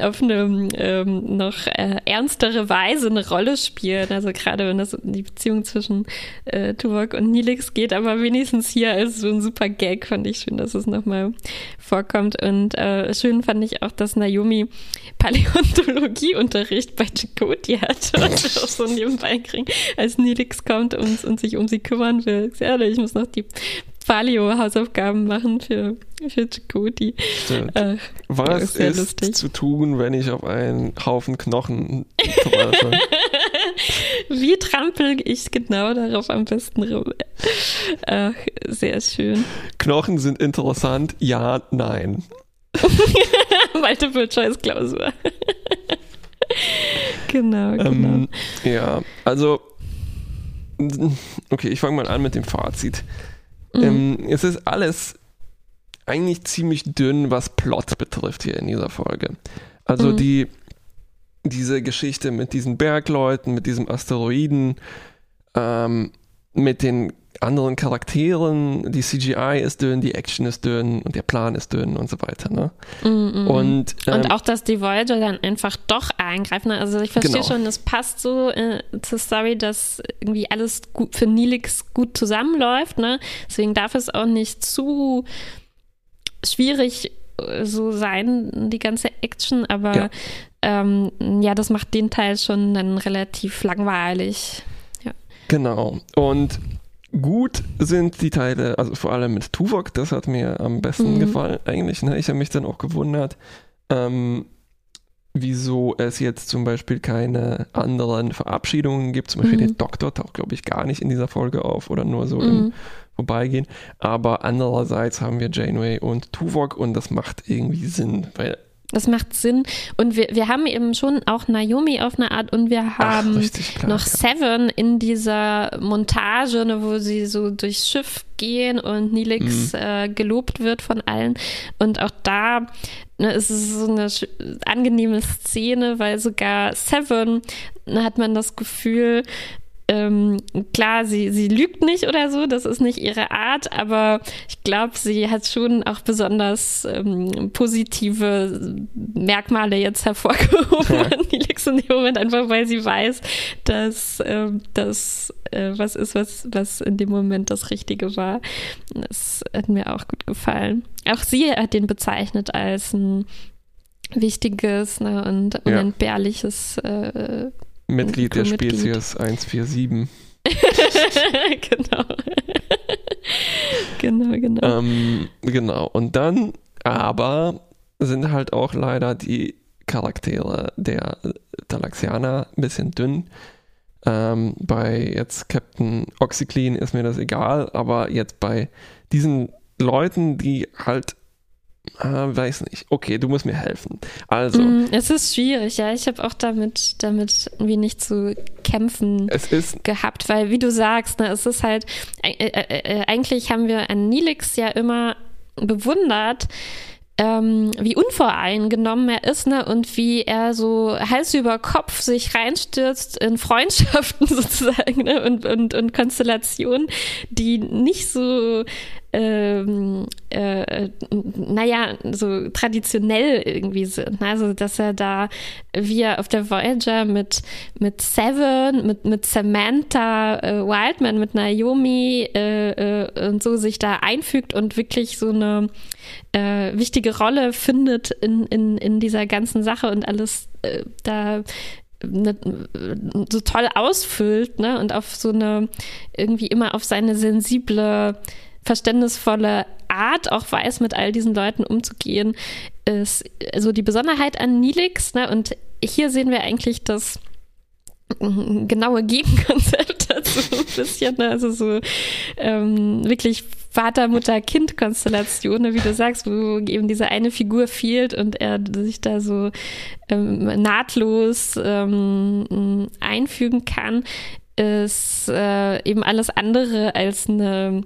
auf eine ähm, noch äh, ernstere Weise eine Rolle spielt. Also gerade wenn das um die Beziehung zwischen äh, Tuvok und Nilix geht, aber wenigstens hier als so ein super Gag fand ich schön, dass es nochmal vorkommt. Und äh, schön fand ich auch, dass Naomi Paläontologieunterricht bei Chakoti hat und auch so nebenbei kriegen, als Nilix kommt und, und sich um sie kümmern will. Ehrlich, ich muss noch die Paleo-Hausaufgaben machen für, für Chakoti. Stimmt. Äh, Was ist ist lustig. zu tun, wenn ich auf einen Haufen Knochen treffe? wie trampel ich genau darauf am besten rum? Ach, sehr schön. Knochen sind interessant, ja, nein. Multiple-Choice-Klausur. genau, genau. Ähm, ja, also, okay, ich fange mal an mit dem Fazit. Mhm. Ähm, es ist alles eigentlich ziemlich dünn, was Plot betrifft hier in dieser Folge. Also Mhm. die, diese Geschichte mit diesen Bergleuten, mit diesem Asteroiden, ähm, mit den anderen Charakteren, die CGI ist dünn, die Action ist dünn und der Plan ist dünn und so weiter. Ne? Mm, mm. Und, ähm, Und auch, dass die Voyager dann einfach doch eingreifen. Also ich verstehe Genau. schon, es passt so äh, zur Story, dass irgendwie alles gut für Nilix gut zusammenläuft. Ne? Deswegen darf es auch nicht zu schwierig äh, so sein, die ganze Action. Aber Ja. ähm, ja, das macht den Teil schon dann relativ langweilig. Genau. Und gut sind die Teile, also vor allem mit Tuvok, das hat mir am besten Mhm. gefallen eigentlich. Ne? Ich habe mich dann auch gewundert, ähm, wieso es jetzt zum Beispiel keine anderen Verabschiedungen gibt. Zum Beispiel Mhm. der Doktor taucht, glaube ich, gar nicht in dieser Folge auf oder nur so im Mhm. Vorbeigehen. Aber andererseits haben wir Janeway und Tuvok und das macht irgendwie Sinn, weil Das macht Sinn. Und wir, wir haben eben schon auch Naomi auf eine Art und wir haben ach, richtig klar. noch Seven in dieser Montage, ne, wo sie so durchs Schiff gehen und Nilix Mhm. äh, gelobt wird von allen. Und auch da ne, ist es so eine angenehme Szene, weil sogar Seven ne, hat man das Gefühl, ähm, klar, sie, sie lügt nicht oder so, das ist nicht ihre Art, aber ich glaube, sie hat schon auch besonders ähm, positive Merkmale jetzt hervorgehoben Ja. an Nilix in dem Moment, einfach weil sie weiß, dass ähm, das äh, was ist, was, was in dem Moment das Richtige war. Das hat mir auch gut gefallen. Auch sie hat den bezeichnet als ein wichtiges ne, und Ja. unentbehrliches äh, Mitglied der. Spezies 147. genau. genau, genau. Ähm, genau. Und dann aber sind halt auch leider die Charaktere der Talaxianer ein bisschen dünn. Ähm, bei jetzt Captain Oxyclean ist mir das egal, aber jetzt bei diesen Leuten, die halt, äh, weiß nicht, okay, du musst mir helfen. Also, Mm, es ist schwierig, ja. Ich habe auch damit, damit irgendwie nicht zu kämpfen gehabt, weil wie du sagst, ne, es ist halt, äh, äh, äh, eigentlich haben wir an Nilix ja immer bewundert, ähm, wie unvoreingenommen er ist, ne, und wie er so Hals über Kopf sich reinstürzt in Freundschaften sozusagen, ne, und, und, und Konstellationen, die nicht so ähm, äh, naja, so traditionell irgendwie sind. ne? Also, dass er da, wie er auf der Voyager mit, mit Seven, mit, mit Samantha äh, Wildman, mit Naomi äh, äh, und so sich da einfügt und wirklich so eine äh, wichtige Rolle findet in, in, in dieser ganzen Sache und alles äh, da ne, so toll ausfüllt, ne? Und auf so eine, irgendwie immer auf seine sensible, verständnisvolle Art auch weiß, mit all diesen Leuten umzugehen, ist so die Besonderheit an Nilix, ne? Und hier sehen wir eigentlich das mm, genaue Gegenkonzept dazu ein bisschen, ne? also so ähm, wirklich Vater-Mutter-Kind-Konstellation, ne? wie du sagst, wo eben diese eine Figur fehlt und er sich da so ähm, nahtlos ähm, einfügen kann, ist äh, eben alles andere als eine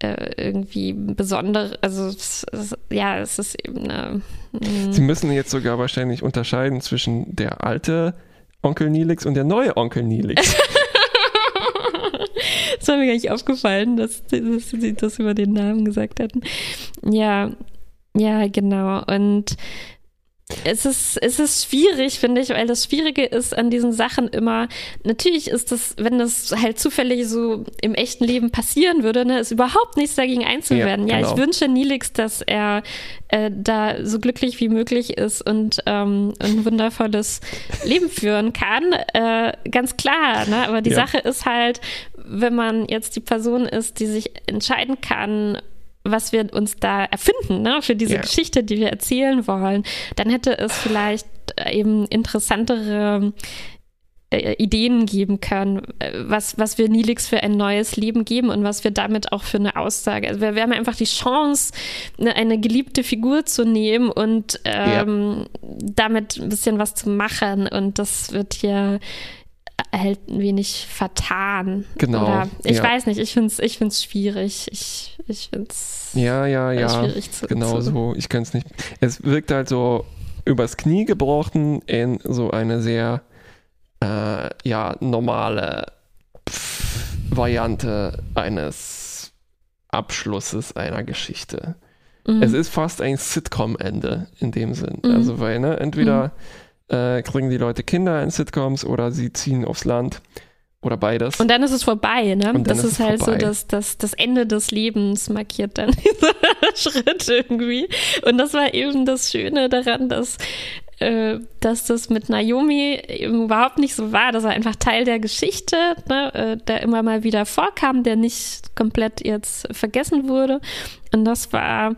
irgendwie besondere, also es, es, ja, es ist eben eine. mm, sie müssen jetzt sogar wahrscheinlich unterscheiden zwischen der alte Onkel Nilix und der neue Onkel Nilix. Das war mir gar nicht aufgefallen, dass, dass sie das über den Namen gesagt hatten. Ja, ja, genau. Und es ist, es ist schwierig, finde ich, weil das Schwierige ist an diesen Sachen immer, natürlich ist das, wenn das halt zufällig so im echten Leben passieren würde, ne, ist überhaupt nichts dagegen einzuwenden. Ja, Ja, genau. ich wünsche Nilix, dass er äh, da so glücklich wie möglich ist und ähm, ein wundervolles Leben führen kann. Äh, ganz klar, ne? aber die Ja. Sache ist halt, wenn man jetzt die Person ist, die sich entscheiden kann, was wir uns da erfinden, ne, für diese Ja. Geschichte, die wir erzählen wollen, dann hätte es vielleicht äh, eben interessantere äh, Ideen geben können, äh, was, was wir Nilix für ein neues Leben geben und was wir damit auch für eine Aussage. Also wir, wir haben einfach die Chance, eine, eine geliebte Figur zu nehmen und ähm, damit ein bisschen was zu machen. Und das wird hier halt ein wenig vertan. Genau, Oder ich ja. weiß nicht, ich finde es ich find's schwierig. Ich, ich finde es Ja, ja, ja. schwierig zu genau zu- so. Ich kann es nicht. Es wirkt halt so übers Knie gebrochen in so eine sehr, äh, ja, normale pff, Variante eines Abschlusses einer Geschichte. Mhm. Es ist fast ein Sitcom-Ende in dem Sinn. Mhm. Also, weil, ne, entweder äh, kriegen die Leute Kinder in Sitcoms oder sie ziehen aufs Land oder beides. Und dann ist es vorbei, ne? Und dann das ist ist, halt vorbei. so, dass das, das Ende des Lebens markiert dann dieser Schritt irgendwie. Und das war eben das Schöne daran, dass, äh, dass das mit Naomi eben überhaupt nicht so war. Das war einfach Teil der Geschichte, ne? äh, der immer mal wieder vorkam, der nicht komplett jetzt vergessen wurde. Und das war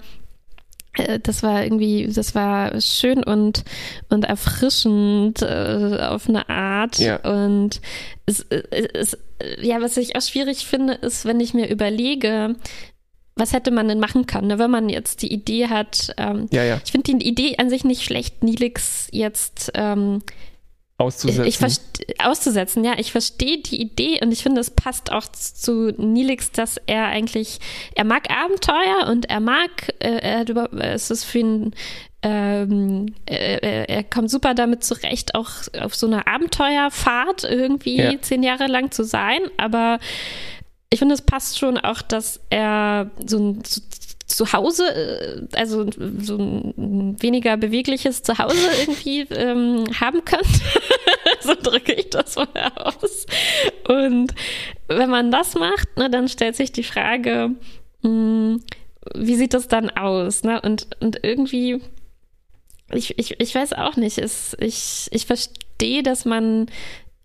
das war irgendwie, das war schön und, und erfrischend äh, auf eine Art. Ja. Und es, äh, es, äh, ja, was ich auch schwierig finde, ist, wenn ich mir überlege, was hätte man denn machen können, ne? wenn man jetzt die Idee hat, ähm, ja, ja, ich finde die Idee an sich nicht schlecht, Nilix jetzt ähm, auszusetzen. ich verste- auszusetzen, ja, ich verstehe die Idee und ich finde, es passt auch zu Nilix, dass er eigentlich, er mag Abenteuer und er mag, äh, er hat über, es ist für ihn, ähm, er, er- er kommt super damit zurecht, auch auf so einer Abenteuerfahrt irgendwie Ja. zehn Jahre lang zu sein, aber ich finde, es passt schon auch, dass er so ein so Zuhause, äh, also so ein weniger bewegliches Zuhause irgendwie ähm, haben könnte. so drücke ich das mal aus. Und wenn man das macht, ne, dann stellt sich die Frage, mh, wie sieht das dann aus? Ne? Und, und irgendwie, ich, ich, ich weiß auch nicht, es, ich, ich verstehe, dass man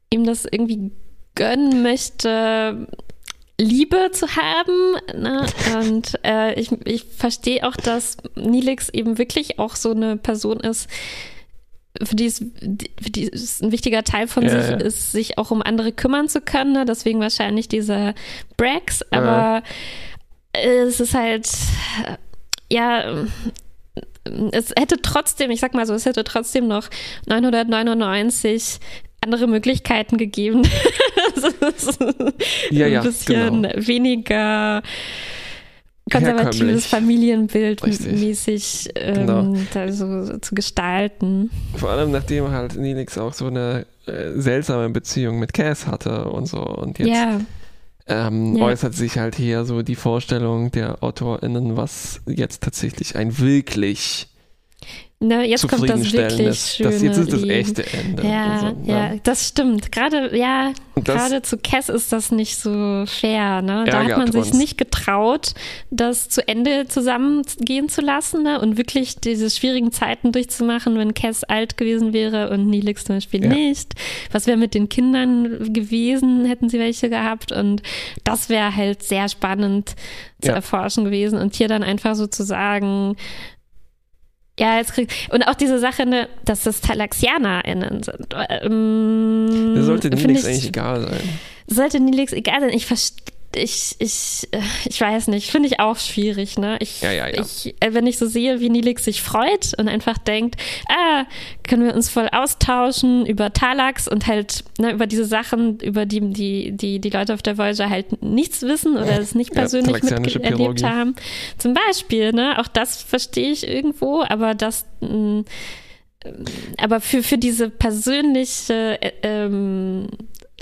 ihm das irgendwie gönnen möchte, Liebe zu haben. Ne? Und äh, ich, ich verstehe auch, dass Nilix eben wirklich auch so eine Person ist, für die, es, für die es ein wichtiger Teil von Ja, sich ja. ist, sich auch um andere kümmern zu können. Ne? Deswegen wahrscheinlich dieser Brax. Aber es ist halt, ja, es hätte trotzdem, ich sag mal so, es hätte trotzdem noch 999 andere Möglichkeiten gegeben. Das ist Ja, ja, ein bisschen genau. weniger konservatives. Familienbild Richtig. mäßig ähm, Genau. da so zu gestalten. Vor allem nachdem halt Nelix auch so eine äh, seltsame Beziehung mit Cass hatte und so. Und jetzt ja, ähm, Ja. äußert sich halt hier so die Vorstellung der AutorInnen, was jetzt tatsächlich ein wirklich ne, jetzt kommt das wirklich schöne das jetzt ist das echte Ende. Ja, so, ja, ne? das stimmt. Gerade, ja, gerade zu Cass ist das nicht so fair. Ne? Da hat man sich uns. nicht getraut, das zu Ende zusammengehen zu lassen ne? und wirklich diese schwierigen Zeiten durchzumachen, wenn Cass alt gewesen wäre und Neelix zum Beispiel Ja. nicht. Was wäre mit den Kindern gewesen, hätten sie welche gehabt? Und das wäre halt sehr spannend zu Ja. erforschen gewesen. Und hier dann einfach sozusagen ja, jetzt krieg und auch diese Sache, ne, dass das TalaxianerInnen sind. Ähm, Das sollte ich- eigentlich egal sein. sollte Nilix egal sein. Ich verstehe. Ich, ich, äh, ich weiß nicht, finde ich auch schwierig, ne? Ich, Ja, ja, ja. ich, äh, wenn ich so sehe, wie Nilix sich freut und einfach denkt, ah, können wir uns voll austauschen über Talax und halt ne, über diese Sachen, über die, die die die Leute auf der Voyager halt nichts wissen oder es nicht persönlich miterlebt haben. Zum Beispiel, ne? Auch das verstehe ich irgendwo, aber das mh, aber für, für diese persönliche äh, ähm,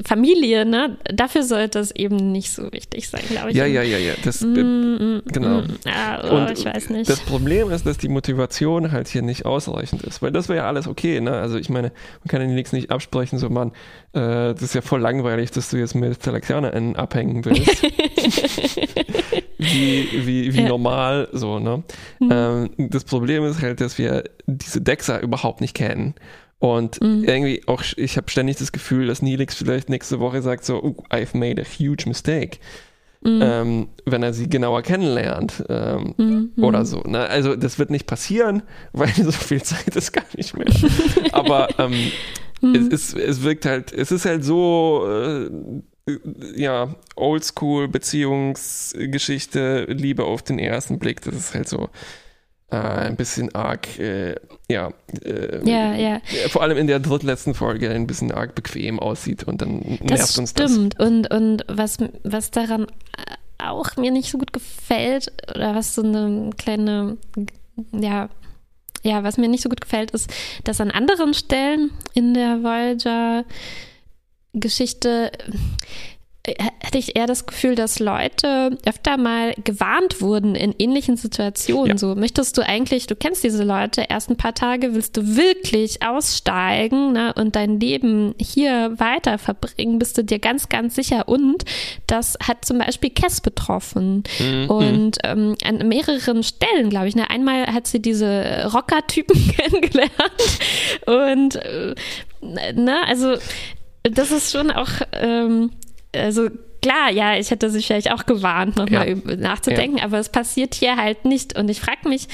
Familie, ne, dafür sollte es eben nicht so wichtig sein, glaube ich. Ja, ja, ja, ja. Das, Mm, mm, genau. mm. Ah, oh, Und ich weiß nicht. Das Problem ist, dass die Motivation halt hier nicht ausreichend ist, weil das wäre ja alles okay, ne? Also ich meine, man kann den Nix nicht absprechen, so Mann, äh, das ist ja voll langweilig, dass du jetzt mit TalaxianerInnen abhängen willst. wie wie, wie Ja. normal, so, ne? Mhm. Ähm, das Problem ist halt, dass wir diese Dexa überhaupt nicht kennen. Und Mhm. irgendwie auch, ich habe ständig das Gefühl, dass Neelix vielleicht nächste Woche sagt so, oh, I've made a huge mistake. Mhm. Ähm, wenn er sie genauer kennenlernt. Ähm, Mhm. oder so. Ne? Also das wird nicht passieren, weil so viel Zeit ist gar nicht mehr. Aber ähm, Mhm. es, ist, es wirkt halt, es ist halt so, äh, ja, Oldschool Beziehungsgeschichte, Liebe auf den ersten Blick. Das ist halt so äh, ein bisschen arg, äh, ja, äh, Ja, ja. vor allem in der drittletzten Folge ein bisschen arg bequem aussieht und dann nervt Das uns das. stimmt. Und, und was, was daran auch mir nicht so gut gefällt, oder was so eine kleine, ja, ja, was mir nicht so gut gefällt, ist, dass an anderen Stellen in der Voyager-Geschichte äh, hatte ich eher das Gefühl, dass Leute öfter mal gewarnt wurden in ähnlichen Situationen. Ja. So, möchtest du eigentlich, du kennst diese Leute, erst ein paar Tage willst du wirklich aussteigen ne, und dein Leben hier weiter verbringen, bist du dir ganz, ganz sicher. Und das hat zum Beispiel Cass betroffen. Mhm. Und ähm, an mehreren Stellen, glaube ich. Ne? Einmal hat sie diese Rocker-Typen kennengelernt. Und äh, ne, also das ist schon auch, ähm, also klar, ja, ich hätte sich vielleicht auch gewarnt, nochmal Ja. nachzudenken, aber es passiert hier halt nicht. Und ich frage mich,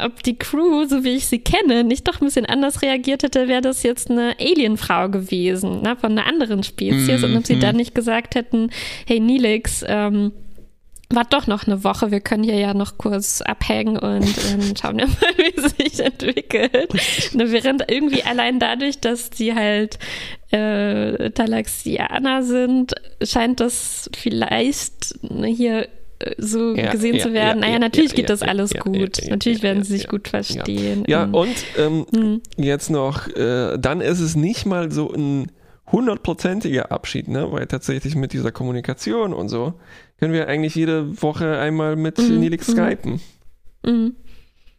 ob die Crew, so wie ich sie kenne, nicht doch ein bisschen anders reagiert hätte, wäre das jetzt eine Alienfrau gewesen, ne, von einer anderen Spezies. Und ob sie Mhm. dann nicht gesagt hätten, hey Nilix, ähm, Wart doch noch eine Woche, wir können hier ja noch kurz abhängen und ähm, schauen wir mal, wie es sich entwickelt. Ne, während irgendwie allein dadurch, dass die halt äh, Talaxianer sind, scheint das vielleicht ne, hier äh, so Ja, gesehen ja, zu werden. ja, naja, ja, natürlich geht das alles gut. natürlich werden sie sich gut verstehen. Ja, Und- und ähm, Hm. jetzt noch, äh, dann ist es nicht mal so ein hundertprozentiger Abschied, ne? Weil tatsächlich mit dieser Kommunikation und so können wir eigentlich jede Woche einmal mit Mhm, Nilix mhm. skypen. Mhm.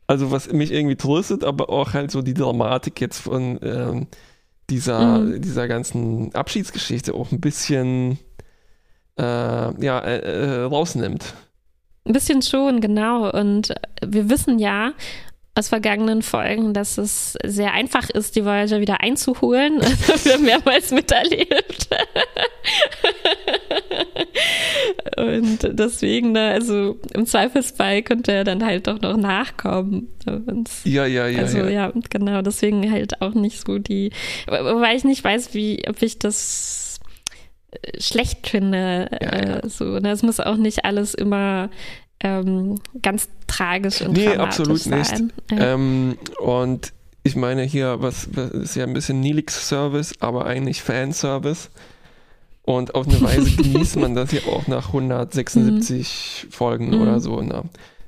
Also was mich irgendwie tröstet, aber auch halt so die Dramatik jetzt von ähm, dieser, Mhm. dieser ganzen Abschiedsgeschichte auch ein bisschen äh, ja, äh, äh, rausnimmt. Ein bisschen schon, genau. Und wir wissen ja aus vergangenen Folgen, dass es sehr einfach ist, die Voyager wieder einzuholen. Wir haben mehrmals miterlebt. Und deswegen, ne, also im Zweifelsfall könnte er dann halt doch noch nachkommen. Ja, ja, ja. Also ja. ja, genau, deswegen halt auch nicht so die, weil ich nicht weiß, wie, ob ich das äh, schlecht finde. Ja, ja. Äh, so, ne? Es muss auch nicht alles immer ähm, ganz tragisch und Nee, absolut nicht. Ja. Ähm, und ich meine hier, was, was ist ja ein bisschen Nilix-Service, aber eigentlich Fanservice. Und auf eine Weise genießt man das ja auch nach 176 Folgen Mhm. oder so. Ne?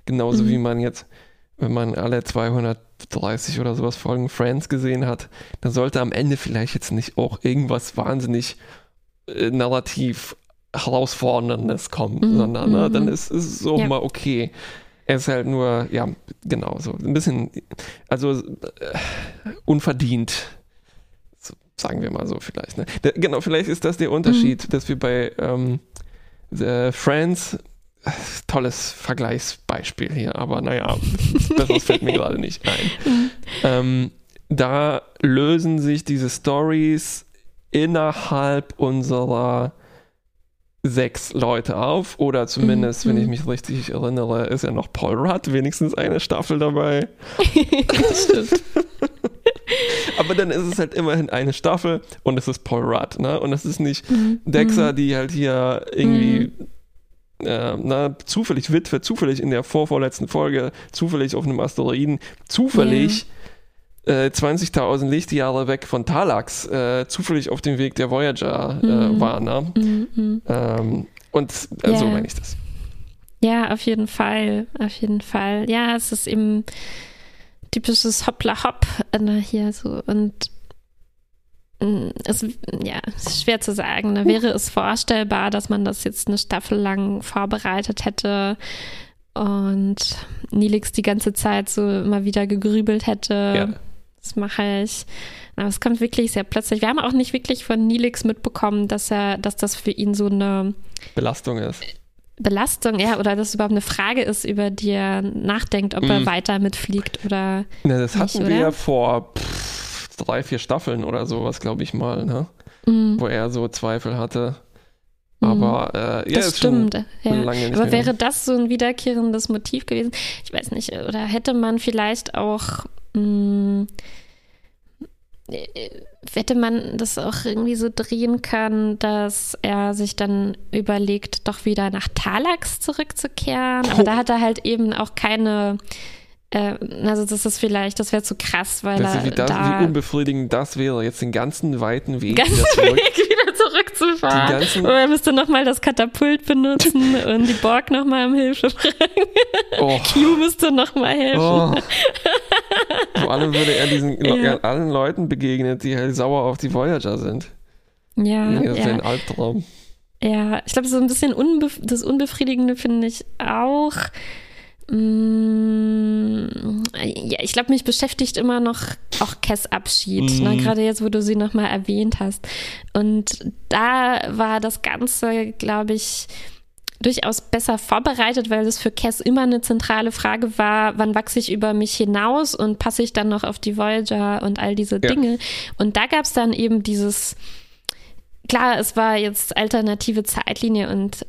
Genauso Mhm. wie man jetzt, wenn man alle 230 oder sowas Folgen Friends gesehen hat, dann sollte am Ende vielleicht jetzt nicht auch irgendwas wahnsinnig äh, narrativ herausforderndes kommen, Mhm, sondern ne, mhm. dann ist ist es so Ja. mal okay. Er ist halt nur, ja, genau, so ein bisschen, also äh, unverdient, so, sagen wir mal so vielleicht. Ne? Der, genau, vielleicht ist das der Unterschied, Mhm. dass wir bei ähm, äh, Friends, tolles Vergleichsbeispiel hier, aber naja, besseres fällt mir gerade nicht ein. Ähm, da lösen sich diese Stories innerhalb unserer sechs Leute auf oder zumindest, Mhm. wenn ich mich richtig erinnere, ist ja noch Paul Rudd wenigstens eine Staffel dabei. Stimmt. Aber dann ist es halt immerhin eine Staffel und es ist Paul Rudd, ne? Und es ist nicht Mhm. Dexa, die halt hier irgendwie äh, na, zufällig Witwe, zufällig in der vorvorletzten Folge, zufällig auf einem Asteroiden, zufällig äh, 20.000 Lichtjahre weg von Talax, äh, zufällig auf dem Weg der Voyager äh, Mhm. war, ne? Mhm, mhm. Ähm, und äh, so meine ich das. Ja, auf jeden Fall, auf jeden Fall. Ja, es ist eben typisches Hoppla-Hopp äh, hier so und mm, es, ja, ist schwer zu sagen. Ne? Wäre es vorstellbar, dass man das jetzt eine Staffel lang vorbereitet hätte und Nilix die ganze Zeit so immer wieder gegrübelt hätte? Ja. Das mache ich. Aber es kommt wirklich sehr plötzlich. Wir haben auch nicht wirklich von Nilix mitbekommen, dass er, dass das für ihn so eine Belastung ist. Belastung, ja, oder dass es überhaupt eine Frage ist, über die er nachdenkt, ob er Mhm. weiter mitfliegt oder. Na, das Nicht, hatten wir ja vor pff, drei, vier Staffeln oder sowas, glaube ich mal, ne? Mhm. Wo er so Zweifel hatte. Mhm. Aber äh, ja, das stimmt. Ja. lange nicht Aber wäre das so ein wiederkehrendes Motiv gewesen? Ich weiß nicht. Oder hätte man vielleicht auch. Mh, äh, hätte man das auch irgendwie so drehen können, dass er sich dann überlegt, doch wieder nach Talax zurückzukehren. Aber da hat er halt eben auch keine. Äh, also das ist vielleicht, das wäre zu krass, weil Das er wie, das, da wie unbefriedigend das wäre, jetzt den ganzen weiten Weg ganzen wieder zurück. Weg wieder zurückzufahren. Die ganzen- Und er müsste nochmal das Katapult benutzen und die Borg nochmal um Hilfe fragen. Oh, Q müsste nochmal helfen. oh. Vor allem würde er diesen Ja. allen Leuten begegnen, die halt sauer auf die Voyager sind. Ja, das ist ja ja, ein Albtraum. ja. Ich glaube, so ein bisschen unbef das Unbefriedigende finde ich auch. Mm, ja, ich glaube, mich beschäftigt immer noch auch Cass Abschied, Mhm. ne? gerade jetzt, wo du sie nochmal erwähnt hast. Und da war das Ganze, glaube ich, durchaus besser vorbereitet, weil es für Cass immer eine zentrale Frage war, wann wachse ich über mich hinaus und passe ich dann noch auf die Voyager und all diese Ja. Dinge. Und da gab es dann eben dieses, klar, es war jetzt alternative Zeitlinie und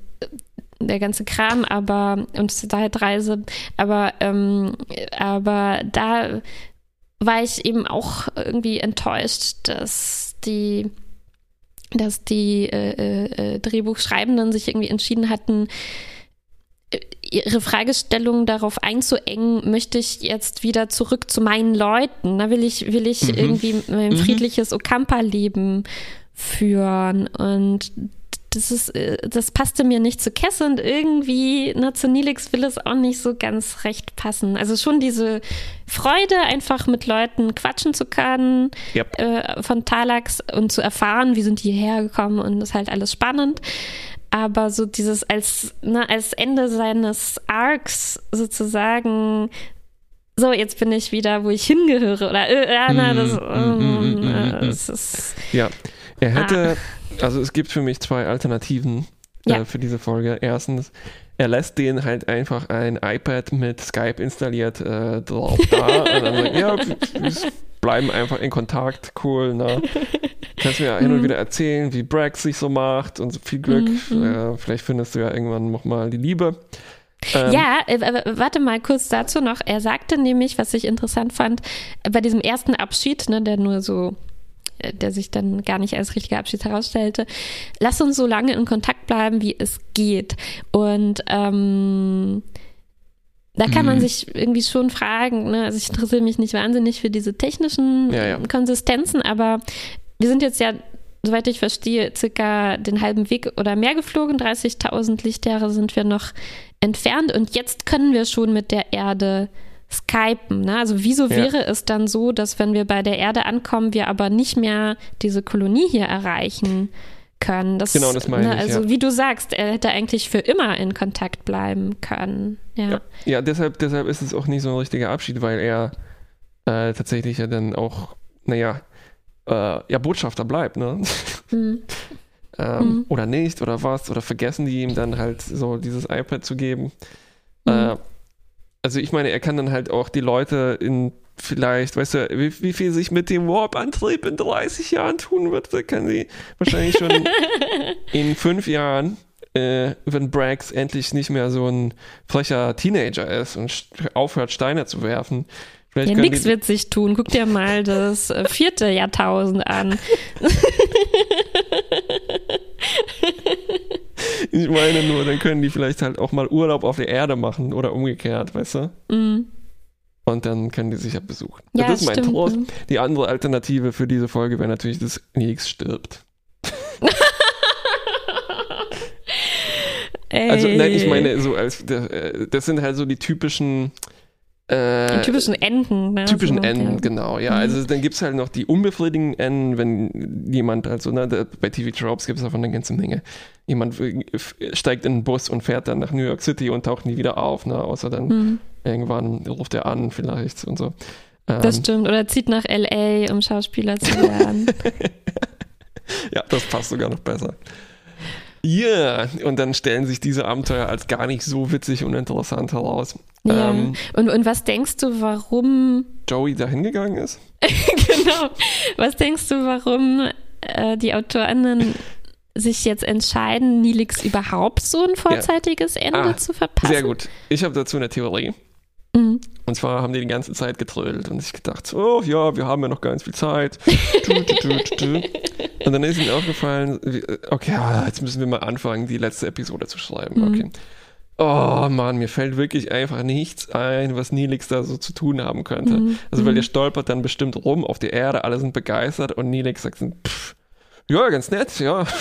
der ganze Kram, aber und Zeitreise, aber ähm, aber da war ich eben auch irgendwie enttäuscht, dass die dass die äh, äh, Drehbuchschreibenden sich irgendwie entschieden hatten, äh, ihre Fragestellung darauf einzuengen, möchte ich jetzt wieder zurück zu meinen Leuten? Na, will ich, will ich Mhm. irgendwie ein Mhm. friedliches Okampa-Leben führen? Und das ist, äh, das passte mir nicht zu Kess und irgendwie, na, zu Nilix will es auch nicht so ganz recht passen. Also schon diese Freude, einfach mit Leuten quatschen zu können, Yep. äh, von Talax und zu erfahren, wie sind die hergekommen und das ist halt alles spannend. Aber so dieses als, ne, als Ende seines Arcs sozusagen, so, jetzt bin ich wieder, wo ich hingehöre. Oder, äh, ja, na, das, Mm, mm, mm, mm, äh, das ist, Ja, er Ah. Also es gibt für mich zwei Alternativen äh, Ja. für diese Folge. Erstens, er lässt denen halt einfach ein iPad mit Skype installiert äh, drauf da und dann sagt, ja, wir bleiben einfach in Kontakt, cool, ne? Kannst mir ja hin und Mhm. wieder erzählen, wie Brax sich so macht und so viel Glück. Mhm. Äh, vielleicht findest du ja irgendwann nochmal die Liebe. Ähm, Ja, äh, äh, warte mal kurz dazu noch. Er sagte nämlich, was ich interessant fand, äh, bei diesem ersten Abschied, ne, der nur so, äh, der sich dann gar nicht als richtiger Abschied herausstellte, lass uns so lange in Kontakt bleiben, wie es geht. Und ähm, da kann man Mhm. sich irgendwie schon fragen, ne? also ich interessiere mich nicht wahnsinnig für diese technischen Ja, ja. Konsistenzen, aber wir sind jetzt ja, soweit ich verstehe, circa den halben Weg oder mehr geflogen. 30.000 Lichtjahre sind wir noch entfernt und jetzt können wir schon mit der Erde skypen. Ne? Also wieso Ja. wäre es dann so, dass wenn wir bei der Erde ankommen, wir aber nicht mehr diese Kolonie hier erreichen können? Das, Genau, das meine ne, ich, Also ja. wie du sagst, er hätte eigentlich für immer in Kontakt bleiben können. Ja. Ja, ja deshalb, deshalb ist es auch nicht so ein richtiger Abschied, weil er äh, tatsächlich ja dann auch, naja, äh, ja, Botschafter bleibt, ne? Mhm. ähm, Mhm. Oder nicht, oder was, oder vergessen die ihm dann halt so dieses iPad zu geben. Mhm. Äh, also ich meine, er kann dann halt auch die Leute in vielleicht, weißt du, wie, wie viel sich mit dem Warp-Antrieb in 30 Jahren tun wird, da kann sie wahrscheinlich schon in fünf Jahren, äh, wenn Brax endlich nicht mehr so ein frecher Teenager ist und aufhört, Steine zu werfen. Vielleicht Ja, nix wird sich tun. Guck dir mal das äh, vierte Jahrtausend an. ich meine nur, dann können die vielleicht halt auch mal Urlaub auf der Erde machen oder umgekehrt, weißt du? Mhm. Und dann können die sich ja besuchen. Ja, das ist mein stimmt. Trost. Mhm. Die andere Alternative für diese Folge wäre natürlich, dass Nix stirbt. Also, nein, ich meine, so als äh, das sind halt so die typischen äh, Die typischen Enden. Ne? typischen so, Enden, ja. genau. Ja, Mhm. also dann gibt es halt noch die unbefriedigenden Enden, wenn jemand, also ne, bei TV Tropes gibt es davon eine ganze Menge. Jemand steigt in einen Bus und fährt dann nach New York City und taucht nie wieder auf, ne? außer dann Mhm. irgendwann ruft er an vielleicht und so. Ähm, Das stimmt. Oder zieht nach L.A., um Schauspieler zu werden. Ja, das passt sogar noch besser. Ja, und dann stellen sich diese Abenteuer als gar nicht so witzig und interessant heraus. ja. Ähm, und, und was denkst du, warum Joey da hingegangen ist? genau. Was denkst du, warum äh, die Autorinnen sich jetzt entscheiden, Nilix überhaupt so ein vorzeitiges Ende Ah, zu verpassen? Sehr gut. Ich habe dazu eine Theorie. Mhm. Und zwar haben die die ganze Zeit getrödelt und ich gedacht, oh ja, wir haben ja noch ganz viel Zeit. Und dann ist ihnen aufgefallen, wie- okay, jetzt müssen wir mal anfangen, die letzte Episode zu schreiben. Mhm. Okay. Oh Mann, mir fällt wirklich einfach nichts ein, was Nilix da so zu tun haben könnte. Mhm. Also weil Mhm. der stolpert dann bestimmt rum auf der Erde, alle sind begeistert und Nilix sagt, pff, ja, ganz nett, ja.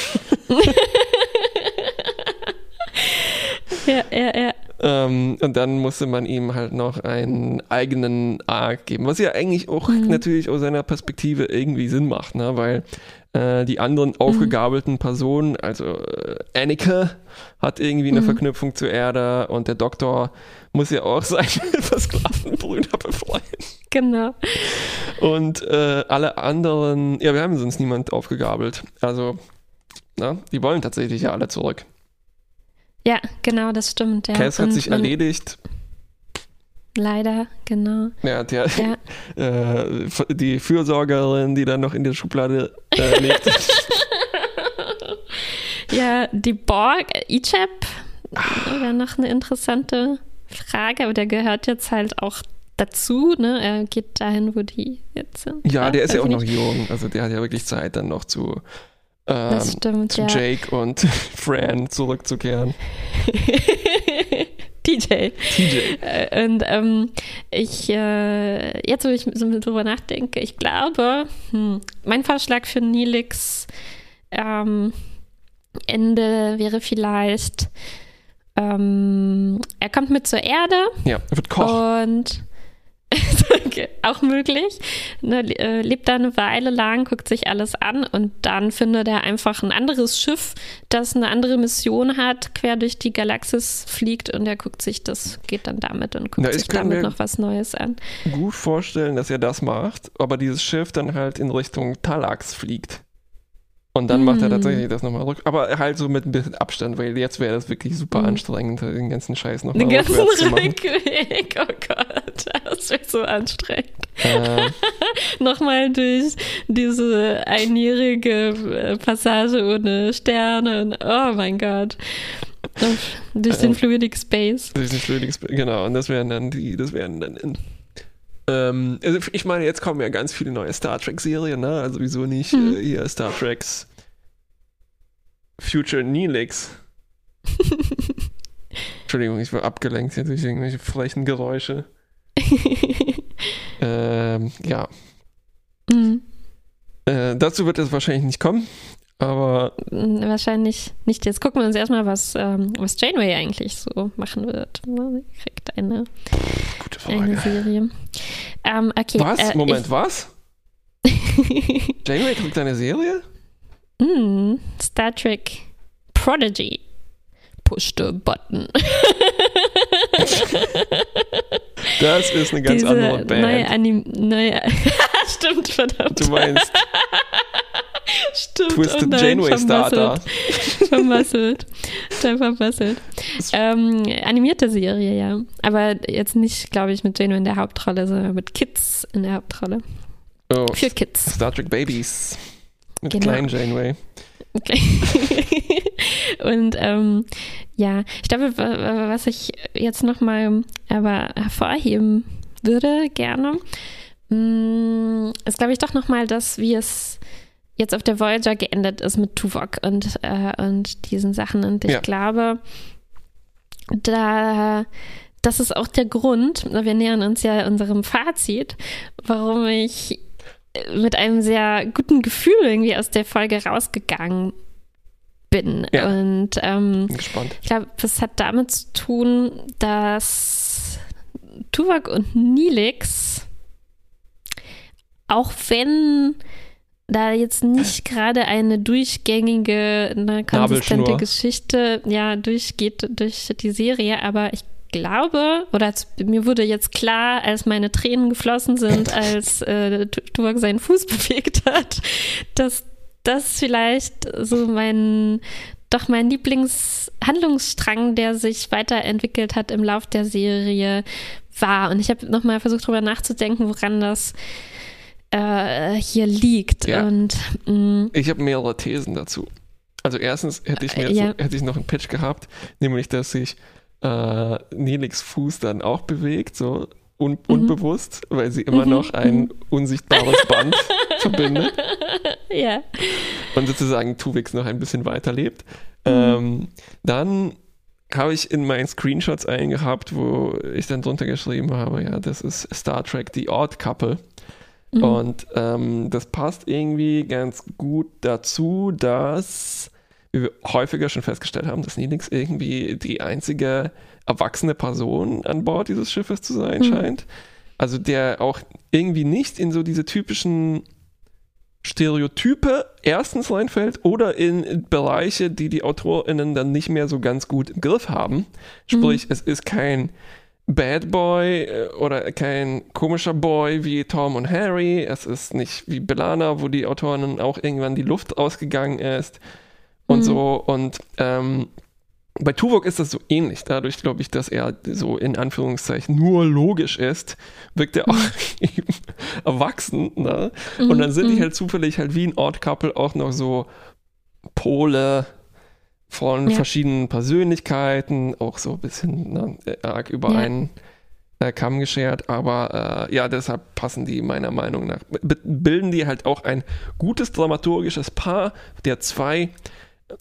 Ja, ja, ja. Ähm, und dann musste man ihm halt noch einen eigenen Arc geben, was ja eigentlich auch Mhm. natürlich aus seiner Perspektive irgendwie Sinn macht, ne? weil äh, die anderen Mhm. aufgegabelten Personen, also äh, Anneke hat irgendwie eine Mhm. Verknüpfung zur Erde und der Doktor muss ja auch seine versklavten Brüder befreien. Genau. Und äh, alle anderen, ja, wir haben sonst niemand aufgegabelt. Also, na, die wollen tatsächlich ja alle zurück. Ja, genau, das stimmt. Ja. Cass hat sich erledigt. Leider, genau. Ja, der, Ja. äh, die Fürsorgerin, die dann noch in der Schublade äh, liegt. Ja, die Borg, Ichab, wäre noch eine interessante Frage, aber der gehört jetzt halt auch dazu, ne? Er geht dahin, wo die jetzt sind. ja, der ist ja auch noch nicht. jung. Also der hat ja wirklich Zeit, dann noch zu, ähm, Das stimmt, zu ja. Jake und Fran zurückzukehren. DJ. TJ. Äh, Und ähm, ich, äh, jetzt wo ich so drüber nachdenke, ich glaube, hm, mein Vorschlag für Nilix ähm, Ende wäre vielleicht, ähm, er kommt mit zur Erde Ja, er wird Koch. und auch möglich. Ne, äh, lebt da eine Weile lang, guckt sich alles an und dann findet er einfach ein anderes Schiff, das eine andere Mission hat, quer durch die Galaxis fliegt und er guckt sich das, geht dann damit und guckt Na, ich sich damit noch was Neues an. Gut vorstellen, dass er das macht, aber dieses Schiff dann halt in Richtung Talax fliegt. Und dann macht er Mm. tatsächlich das nochmal rück. Aber halt so mit ein bisschen Abstand, weil jetzt wäre das wirklich super Mm. anstrengend, den ganzen Scheiß nochmal Den ganzen zu machen. Rückweg. Oh Gott, das wird so anstrengend. Äh, Nochmal durch diese einjährige äh, Passage ohne Sterne und oh mein Gott. Durch den Ähm. Fluidic Space. Das ist nicht schwierig, genau. Und das wären dann die, das wären dann in, ähm, also ich meine, jetzt kommen ja ganz viele neue Star Trek-Serien, ne? Also wieso nicht Hm. äh, hier Star Treks Future Neelix. Entschuldigung, ich war abgelenkt hier durch irgendwelche frechen Geräusche. Ähm, ja, Hm, äh, dazu wird es wahrscheinlich nicht kommen, aber Wahrscheinlich nicht. Jetzt gucken wir uns erstmal, was, ähm, was Janeway eigentlich so machen wird. Sie kriegt eine, gute eine Frage. Serie. Ähm, okay. Was? äh, Moment, was? Ich, Janeway kriegt eine Serie? Mm, Star Trek Prodigy. Push the button. Das ist eine ganz Diese andere Band. neue Anim neue Stimmt, verdammt. Du meinst Stimmt. Twisted oh nein, Janeway Starter. Vermasselt. Total vermasselt. Ähm, animierte Serie, ja. Aber jetzt nicht, glaube ich, mit Janeway in der Hauptrolle, sondern mit Kids in der Hauptrolle. Oh, Für Kids. Star Trek Babies. Mit Genau. kleinen Janeway. Okay. Und ähm, ja, ich glaube, wa- wa- was ich jetzt nochmal aber hervorheben würde, gerne, mh, ist, glaube ich, doch nochmal das, wie es jetzt auf der Voyager geendet ist mit Tuvok und, äh, und diesen Sachen. Und ich Ja. glaube, da das ist auch der Grund, wir nähern uns ja unserem Fazit, warum ich mit einem sehr guten Gefühl irgendwie aus der Folge rausgegangen bin. Ja. Und ähm, Bin gespannt. ich glaube, das hat damit zu tun, dass Tuvok und Nilix, auch wenn da jetzt nicht gerade eine durchgängige, eine konsistente. Geschichte ja durchgeht durch die Serie, aber ich glaube, oder mir wurde jetzt klar, als meine Tränen geflossen sind, als äh, Tu- Tuvok seinen Fuß bewegt hat, dass das vielleicht so mein doch mein Lieblingshandlungsstrang, der sich weiterentwickelt hat im Lauf der Serie, war. Und ich habe nochmal versucht, darüber nachzudenken, woran das äh, hier liegt. Ja. Und mh, Ich habe mehrere Thesen dazu. Also erstens hätte ich mir Äh, ja. hätte ich noch einen Pitch gehabt, nämlich dass sich äh, Nelix Fuß dann auch bewegt, so un unbewusst, weil sie immer Mhm, noch ein unsichtbares Band verbindet ja. und sozusagen Tuvix noch ein bisschen weiterlebt. Mhm. Ähm, dann habe ich in meinen Screenshots einen gehabt, wo ich dann drunter geschrieben habe, ja, das ist Star Trek The Odd Couple. Mhm. Und ähm, das passt irgendwie ganz gut dazu, dass, wie wir häufiger schon festgestellt haben, dass Nilix irgendwie die einzige erwachsene Person an Bord dieses Schiffes zu sein Mhm. scheint. Also der auch irgendwie nicht in so diese typischen Stereotype erstens reinfällt oder in Bereiche, die die AutorInnen dann nicht mehr so ganz gut im Griff haben. Sprich, es ist kein Bad Boy äh, oder kein komischer Boy wie Tom und Harry. Es ist nicht wie Belana, wo die Autorinnen auch irgendwann die Luft ausgegangen ist und Mhm. so. Und ähm, bei Tuvok ist das so ähnlich. Dadurch glaube ich, dass er so in Anführungszeichen nur logisch ist, wirkt er auch eben erwachsen. Ne? Und dann sind die Mhm. halt zufällig halt wie ein Odd Couple auch noch so Pole von Ja. verschiedenen Persönlichkeiten, auch so ein bisschen ne, arg über Ja. einen äh, Kamm geschert, aber äh, ja, deshalb passen die meiner Meinung nach, bilden die halt auch ein gutes dramaturgisches Paar der zwei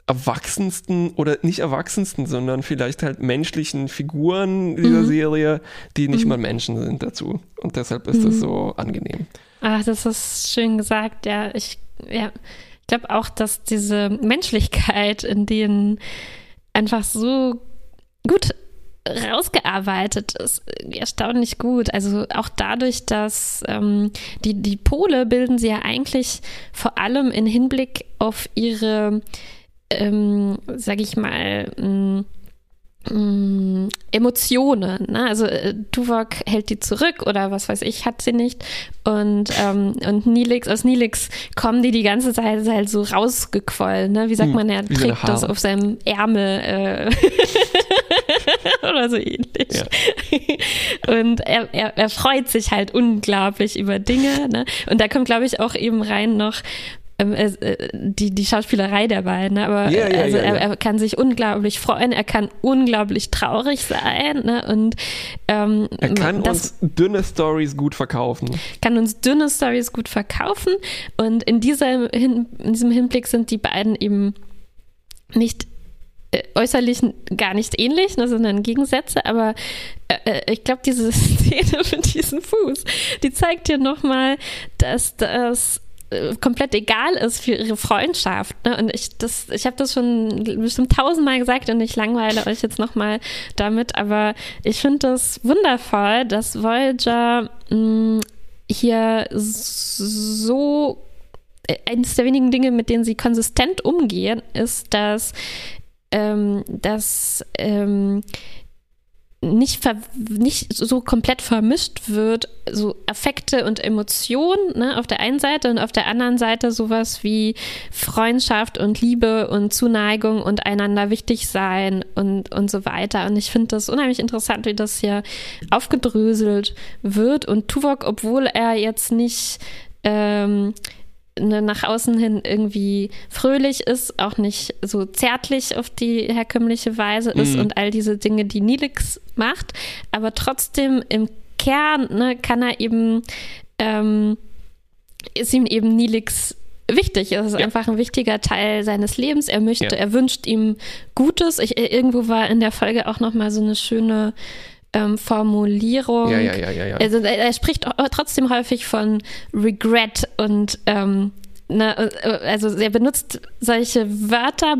erwachsensten oder nicht erwachsensten, sondern vielleicht halt menschlichen Figuren dieser Mhm. Serie, die nicht Mhm. mal Menschen sind dazu. Und deshalb ist das Mhm. so angenehm. Ach, das ist schön gesagt, ja. Ich, ja. Ich glaube auch, dass diese Menschlichkeit in denen einfach so gut rausgearbeitet ist, erstaunlich gut. Also auch dadurch, dass ähm, die, die Pole bilden sie ja eigentlich vor allem in Hinblick auf ihre, ähm, sag ich mal, mh, Mm, Emotionen. Ne? Also äh, Tuvok hält die zurück oder was weiß ich, hat sie nicht. Und, ähm, und Nilix, aus Nilix kommen die die ganze Zeit halt so rausgequollen. Ne? Wie sagt hm, man, er trägt das auf seinem Ärmel äh, oder so ähnlich. Ja. Und er, er, er freut sich halt unglaublich über Dinge. Ne? Und da kommt, glaube ich, auch eben rein noch, ähm, die, die Schauspielerei der beiden, ne? aber ja, ja, also ja, er, er, kann sich unglaublich freuen, er kann unglaublich traurig sein ne? und ähm, er kann uns dünne Stories gut verkaufen. Kann uns dünne Stories gut verkaufen und in, dieser, in diesem Hinblick sind die beiden eben nicht äh, äußerlich gar nicht ähnlich, ne, sondern Gegensätze, aber äh, äh ich glaube, diese Szene mit diesem Fuß, die zeigt dir nochmal, dass das äh, komplett egal ist für ihre Freundschaft. Ne? Und ich, ich habe das schon bestimmt tausendmal gesagt und ich langweile euch jetzt nochmal damit, aber ich finde das wundervoll, dass Voyager mh, mm, hier so äh, eines der wenigen Dinge, mit denen sie konsistent umgehen, ist, dass, ähm, dass ähm, nicht, nicht so komplett vermischt wird, so Affekte und Emotionen ne, auf der einen Seite und auf der anderen Seite sowas wie Freundschaft und Liebe und Zuneigung und einander wichtig sein und, und so weiter. Und ich finde das unheimlich interessant, wie das hier aufgedröselt wird. Und Tuvok, obwohl er jetzt nicht ähm, ne, nach außen hin irgendwie fröhlich ist, auch nicht so zärtlich auf die herkömmliche Weise ist mhm. und all diese Dinge, die Nilix macht, aber trotzdem im Kern ne, kann er eben, ähm, ist ihm eben Nilix wichtig. Es ist ja. einfach ein wichtiger Teil seines Lebens. Er möchte, ja. er wünscht ihm Gutes. Ich, irgendwo war in der Folge auch noch mal so eine schöne ähm, Formulierung. Ja, ja, ja, ja, ja. Also er spricht trotzdem häufig von Regret und ähm, Ne, also er benutzt solche Wörter,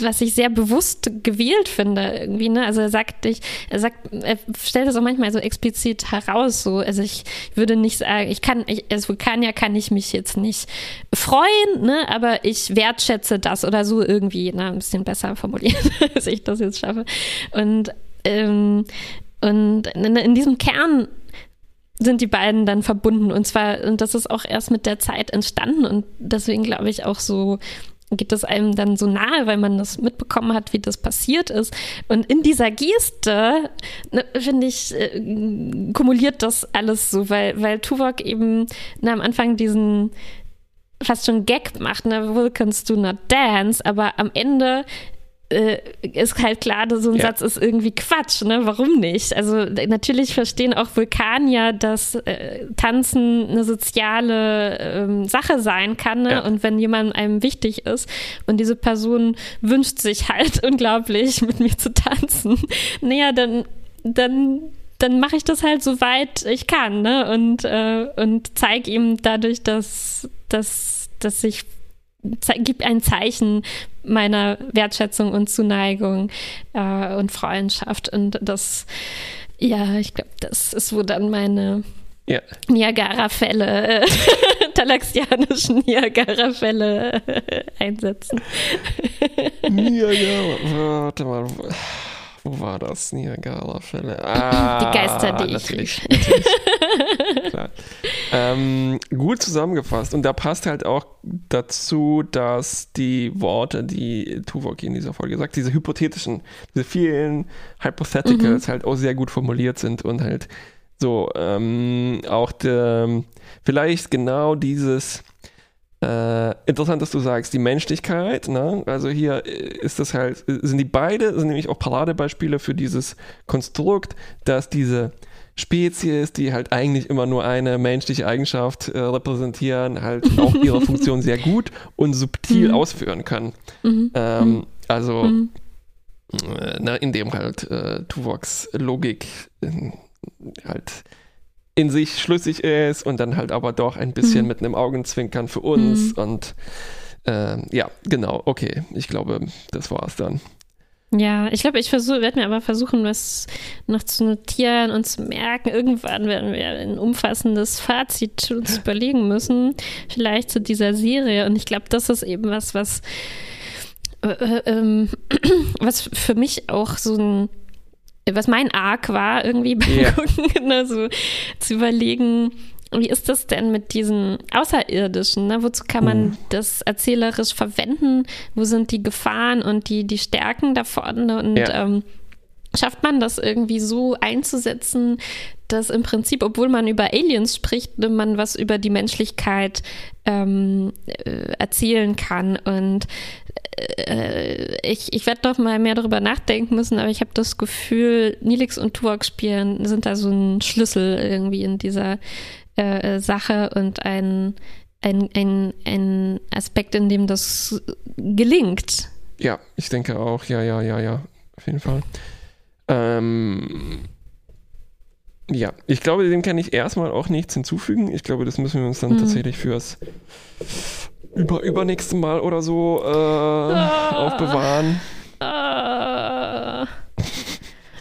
was ich sehr bewusst gewählt finde irgendwie. Ne? Also er sagt, ich, er sagt, er stellt das auch manchmal so explizit heraus. So, also ich würde nicht sagen, ich kann, ich, als Vulkanier kann ich mich jetzt nicht freuen, ne? aber ich wertschätze das oder so irgendwie, ne? ein bisschen besser formulieren, als ich das jetzt schaffe. Und ähm, und in, in diesem Kern sind die beiden dann verbunden und zwar, und das ist auch erst mit der Zeit entstanden und deswegen glaube ich auch so, geht es einem dann so nahe, weil man das mitbekommen hat, wie das passiert ist. Und in dieser Geste, ne, finde ich, äh, kumuliert das alles so, weil, weil Tuvok eben na, am Anfang diesen fast schon Gag macht, ne, Vulcans do not dance, aber am Ende äh, ist halt klar, so ein ja. Satz ist irgendwie Quatsch, ne? Warum nicht? Also natürlich verstehen auch Vulkanier, dass äh, Tanzen eine soziale ähm, Sache sein kann, ne? Ja. Und wenn jemand einem wichtig ist und diese Person wünscht sich halt unglaublich, mit mir zu tanzen, naja, dann, dann dann mache ich das halt so weit ich kann, ne? Und, äh, und zeige ihm dadurch, dass, dass, dass ich gibt ein Zeichen meiner Wertschätzung und Zuneigung äh, und Freundschaft. Und das, ja, ich glaube, das ist, wo dann meine ja. Niagara-Fälle, äh, talaxianischen Niagara-Fälle äh, einsetzen. Niagara, warte mal. Wo war das? Niagara-Fälle. Ah, die Geister, die natürlich, ich natürlich. Klar. Ähm, gut zusammengefasst. Und da passt halt auch dazu, dass die Worte, die Tuvok in dieser Folge sagt, diese hypothetischen, diese vielen Hypotheticals mhm. halt auch sehr gut formuliert sind und halt so ähm, auch de, vielleicht genau dieses äh, interessant, dass du sagst, die Menschlichkeit, ne? also hier ist das halt, sind die beide, sind nämlich auch Paradebeispiele für dieses Konstrukt, dass diese Spezies, die halt eigentlich immer nur eine menschliche Eigenschaft äh, repräsentieren, halt auch ihre Funktion sehr gut und subtil mhm. ausführen können. Mhm. Ähm, mhm. also, mhm. äh, na, indem halt äh, Tuvoks Logik halt in sich schlüssig ist und dann halt aber doch ein bisschen mhm. mit einem Augenzwinkern für uns. Mhm. Und äh, ja, genau, okay. Ich glaube, das war es dann. Ja, ich glaube, ich werde mir aber versuchen, was noch zu notieren und zu merken. Irgendwann werden wir ein umfassendes Fazit uns überlegen müssen, vielleicht zu dieser Serie. Und ich glaube, das ist eben was, was äh, äh, ähm, was für mich auch so ein, was mein Arc war, irgendwie beim Ja. Gucken, ne, so zu überlegen, wie ist das denn mit diesen Außerirdischen? Ne? Wozu kann man Mhm. das erzählerisch verwenden? Wo sind die Gefahren und die, die Stärken davon? Und Ja. ähm, schafft man das irgendwie so einzusetzen, dass im Prinzip, obwohl man über Aliens spricht, ne, man was über die Menschlichkeit ähm, äh, erzählen kann. Und äh, ich, ich werde noch mal mehr darüber nachdenken müssen, aber ich habe das Gefühl, Nilix und Tuvok spielen sind da so ein Schlüssel irgendwie in dieser äh, Sache und ein, ein, ein, ein Aspekt, in dem das gelingt. Ja, ich denke auch. Ja, ja, ja, ja. Auf jeden Fall. Ähm, ja, ich glaube, dem kann ich erstmal auch nichts hinzufügen. Ich glaube, das müssen wir uns dann Mhm. tatsächlich fürs über, übernächste Mal oder so äh, aufbewahren. Ah.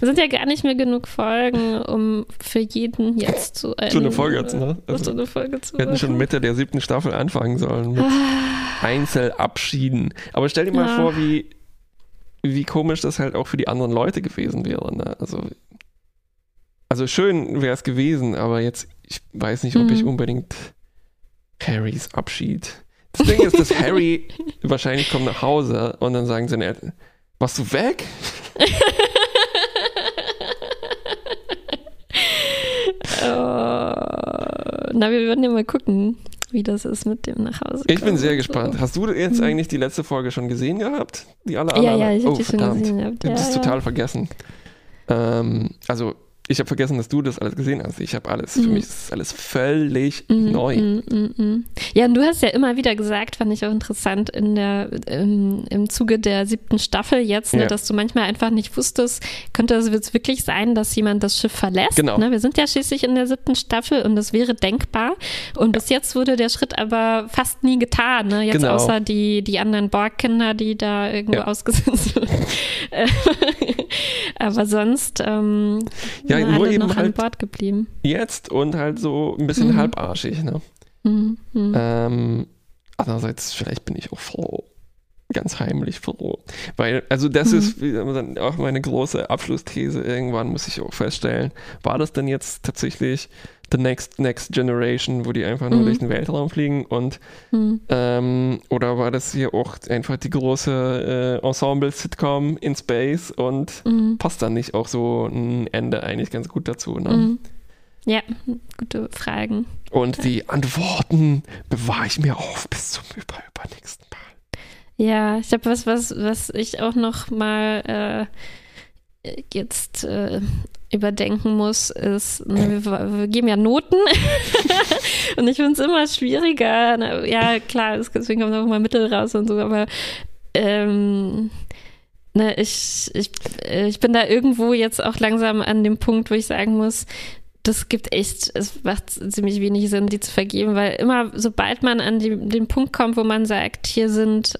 Es sind ja gar nicht mehr genug Folgen, um für jeden jetzt zu So eine Folge zu, ne? so Also, eine Folge zu wir hätten schon. Mitte der siebten Staffel anfangen sollen mit Ah. Einzelabschieden. Aber stell dir mal vor, wie, wie komisch das halt auch für die anderen Leute gewesen wäre. Ne? Also, also schön wäre es gewesen, aber jetzt, ich weiß nicht, ob ich Mhm. unbedingt Harrys Abschied. Das Ding ist, dass Harry wahrscheinlich kommt nach Hause und dann sagen seine Eltern, warst du weg? Oh. Na, wir werden ja mal gucken, wie das ist mit dem nach Hause. Ich bin sehr gespannt. So. Hast du jetzt Mhm. eigentlich die letzte Folge schon gesehen gehabt? Die alle Ja, alle? ja, ich habe oh, die schon verdammt. gesehen. gehabt. Ich habe Ja, das ja. total vergessen. Ähm, also, ich habe vergessen, dass du das alles gesehen hast. Ich habe alles, für Mhm. mich ist alles völlig Mhm, neu. mm, mm. Ja, und du hast ja immer wieder gesagt, fand ich auch interessant, in der, im, im Zuge der siebten Staffel jetzt, ne, Ja. dass du manchmal einfach nicht wusstest, könnte es jetzt wirklich sein, dass jemand das Schiff verlässt. Genau. Ne? Wir sind ja schließlich in der siebten Staffel und das wäre denkbar. Und bis jetzt wurde der Schritt aber fast nie getan. Ne? Jetzt Genau. außer die, die anderen Borg-Kinder, die da irgendwo Ja. ausgesetzt wurden. Äh, aber sonst ähm, Ja, sind nur alle eben noch an halt- Bord geblieben. Jetzt und halt so ein bisschen Mhm. halbarschig. Ne? Mhm, mhm. Ähm, andererseits, vielleicht bin ich auch froh. Ganz heimlich froh. Weil, also das Mhm. ist dann auch meine große Abschlussthese. Irgendwann muss ich auch feststellen, war das denn jetzt tatsächlich the next, next generation, wo die einfach nur Mhm. durch den Weltraum fliegen und Mhm. ähm, oder war das hier auch einfach die große äh, Ensemble-Sitcom in Space und Mhm. passt dann nicht auch so ein Ende eigentlich ganz gut dazu? Ne? Mhm. Ja, gute Fragen. Und die Antworten bewahre ich mir auf bis zum über übernächsten Mal. Ja, ich habe was, was, was ich auch noch mal äh, jetzt äh, überdenken muss, ist, ne, wir, wir geben ja Noten und ich finde es immer schwieriger. Ne, ja, klar, es- deswegen kommt auch mal Mittel raus und so, aber ähm, ne, ich, ich, ich bin da irgendwo jetzt auch langsam an dem Punkt, wo ich sagen muss, das gibt echt, es macht ziemlich wenig Sinn, die zu vergeben, weil immer, sobald man an die, den Punkt kommt, wo man sagt, hier sind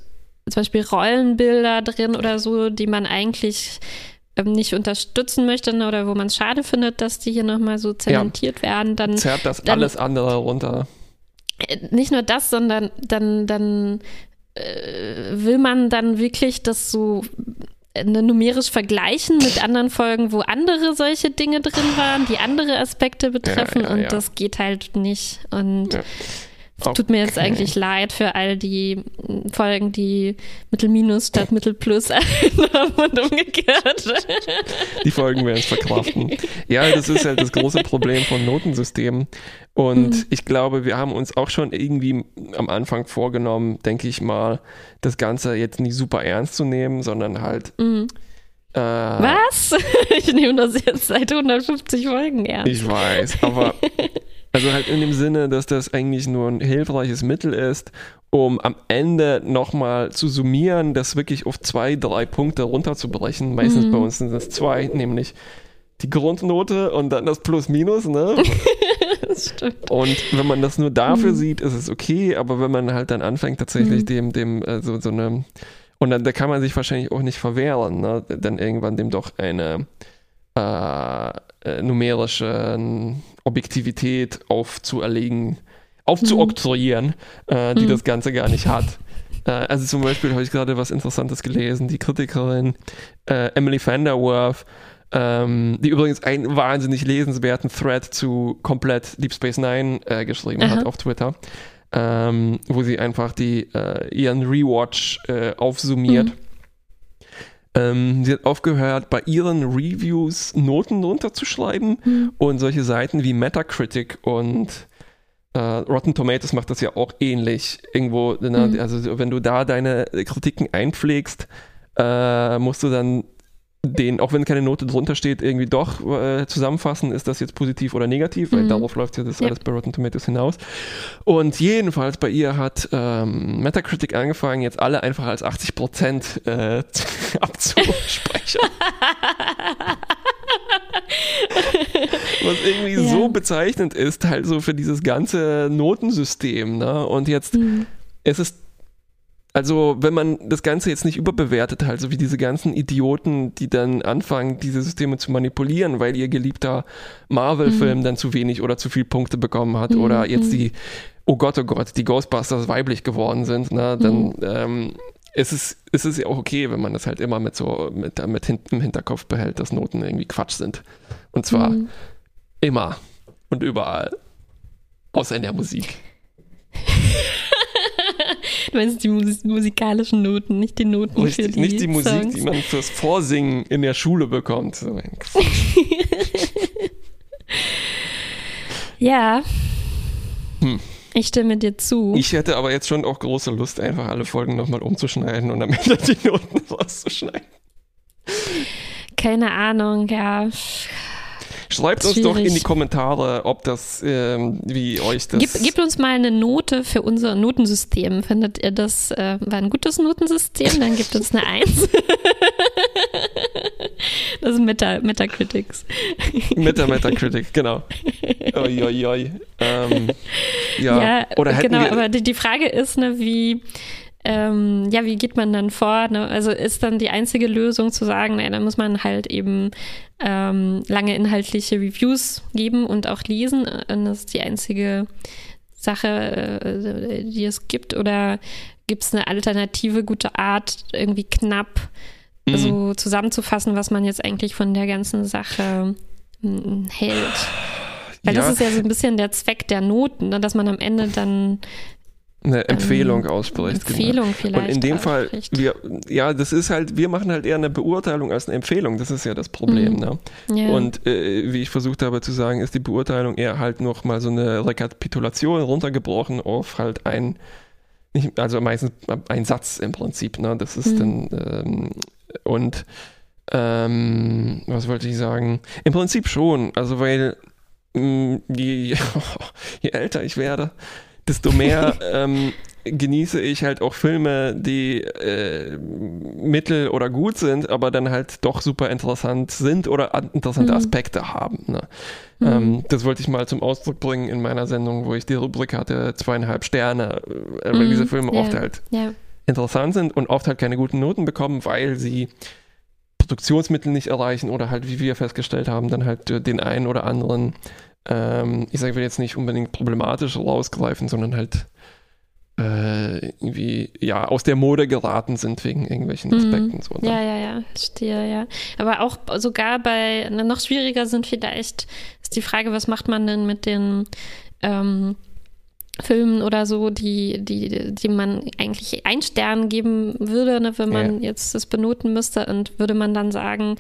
zum Beispiel Rollenbilder drin oder so, die man eigentlich nicht unterstützen möchte ne, oder wo man es schade findet, dass die hier nochmal so zementiert werden, dann Zerrt das dann- alles andere runter. äh, nicht nur das, sondern dann, dann äh, will man dann wirklich das so äh, ne, numerisch vergleichen mit anderen Folgen, wo andere solche Dinge drin waren, die andere Aspekte betreffen ja, und ja. das geht halt nicht. Und Es tut mir jetzt Okay. eigentlich leid für all die Folgen, die Mittel minus statt Mittel plus haben und umgekehrt. Die Folgen werden es verkraften. Ja, das ist halt das große Problem von Notensystemen. Und Mhm. ich glaube, wir haben uns auch schon irgendwie am Anfang vorgenommen, denke ich mal, das Ganze jetzt nicht super ernst zu nehmen, sondern halt. Mhm. Äh, Was? Ich nehme das jetzt seit 150 Folgen ernst. Ich weiß, aber also halt in dem Sinne, dass das eigentlich nur ein hilfreiches Mittel ist, um am Ende nochmal zu summieren, das wirklich auf zwei, drei Punkte runterzubrechen. Meistens Mhm. bei uns sind es zwei, nämlich die Grundnote und dann das Plus-Minus, ne? Das stimmt. Und wenn man das nur dafür Mhm. sieht, ist es okay, aber wenn man halt dann anfängt, tatsächlich Mhm. dem, dem, äh, so, so eine, und dann, da kann man sich wahrscheinlich auch nicht verwehren, ne? dann irgendwann dem doch eine äh, äh, numerische Objektivität aufzuerlegen, aufzuoktroyieren, äh, die Mhm. das Ganze gar nicht hat. Äh, also zum Beispiel habe ich gerade was Interessantes gelesen. Die Kritikerin äh, Emily Vanderwerf, ähm, die übrigens einen wahnsinnig lesenswerten Thread zu komplett Deep Space Nine äh, geschrieben Aha. hat auf Twitter, ähm, wo sie einfach die, äh, ihren Rewatch äh, aufsummiert. Mhm. Ähm, sie hat aufgehört, bei ihren Reviews Noten runterzuschreiben Mhm. und solche Seiten wie Metacritic und äh, Rotten Tomatoes macht das ja auch ähnlich. Irgendwo, Mhm. also wenn du da deine Kritiken einpflegst, äh, musst du dann den, auch wenn keine Note drunter steht, irgendwie doch äh, zusammenfassen, ist das jetzt positiv oder negativ, weil Mhm. darauf läuft ja das Ja. alles bei Rotten Tomatoes hinaus. Und jedenfalls bei ihr hat ähm, Metacritic angefangen, jetzt alle einfach als 80% äh, abzuspeichern. Was irgendwie Ja. so bezeichnend ist, halt so für dieses ganze Notensystem. Ne? Und jetzt Mhm. es ist, also wenn man das Ganze jetzt nicht überbewertet, halt so wie diese ganzen Idioten, die dann anfangen, diese Systeme zu manipulieren, weil ihr geliebter Marvel-Film dann zu wenig oder zu viel Punkte bekommen hat Mhm, oder jetzt mhm. die, oh Gott, oh Gott, die Ghostbusters weiblich geworden sind, ne, dann ähm, ist es, ist es ja auch okay, wenn man das halt immer mit so, mit, mit hin, im Hinterkopf behält, dass Noten irgendwie Quatsch sind. Und zwar Mhm. immer und überall. Außer in der Musik. Du meinst die Mus musikalischen Noten, nicht die Noten für Richtig, die nicht die Musik, Songs. die man fürs Vorsingen in der Schule bekommt. Ja. Hm. Ich stimme dir zu. Ich hätte aber jetzt schon auch große Lust, einfach alle Folgen nochmal umzuschneiden und am Ende die Noten rauszuschneiden. Keine Ahnung, ja. Schreibt uns doch in die Kommentare, ob das, ähm, wie euch das. Gib, gib uns mal eine Note für unser Notensystem. Findet ihr das äh, war ein gutes Notensystem? Dann gibt uns eine Eins. das sind Meta, Metacritics. der Metacritic, genau. Oi, oi, oi. Ähm, ja. oder hätten genau, wir, aber die, die Frage ist, ne, wie, ähm, ja, wie geht man dann vor? Ne? Also ist dann die einzige Lösung zu sagen, naja, dann muss man halt eben ähm, lange inhaltliche Reviews geben und auch lesen. Und das ist die einzige Sache, äh, die es gibt. Oder gibt es eine alternative gute Art, irgendwie knapp Mhm. so zusammenzufassen, was man jetzt eigentlich von der ganzen Sache mm, hält? Weil ja, das ist ja so ein bisschen der Zweck der Noten, ne? dass man am Ende dann eine Empfehlung ausspricht. genau. Empfehlung vielleicht. Und in dem Fall, wir, ja, das ist halt, wir machen halt eher eine Beurteilung als eine Empfehlung. Das ist ja das Problem. Mhm. Ne? ja. Und äh, wie ich versucht habe zu sagen, ist die Beurteilung eher halt noch mal so eine Rekapitulation runtergebrochen auf halt ein, nicht, also meistens ein Satz im Prinzip. Ne? Das ist Mhm. dann, ähm, und ähm, was wollte ich sagen? Im Prinzip schon. Also, weil mh, je, je älter ich werde, desto mehr ähm, genieße ich halt auch Filme, die äh, mittel oder gut sind, aber dann halt doch super interessant sind oder an- interessante Mhm. Aspekte haben. Ne? Mhm. Ähm, das wollte ich mal zum Ausdruck bringen in meiner Sendung, wo ich die Rubrik hatte, zweieinhalb Sterne, äh, weil Mhm. diese Filme Ja. oft halt ja. interessant sind und oft halt keine guten Noten bekommen, weil sie Produktionsmittel nicht erreichen oder halt, wie wir festgestellt haben, dann halt äh, den einen oder anderen, ähm, ich sage will jetzt nicht unbedingt problematisch rausgreifen, sondern halt äh, irgendwie, ja, aus der Mode geraten sind wegen irgendwelchen Mhm. Aspekten. So, ne? Ja, ja, ja, verstehe, ja. Aber auch sogar bei, na, noch schwieriger sind vielleicht, ist die Frage, was macht man denn mit den ähm, Filmen oder so, die, die, die man eigentlich ein Stern geben würde, ne, wenn man jetzt das benoten müsste und würde man dann sagen,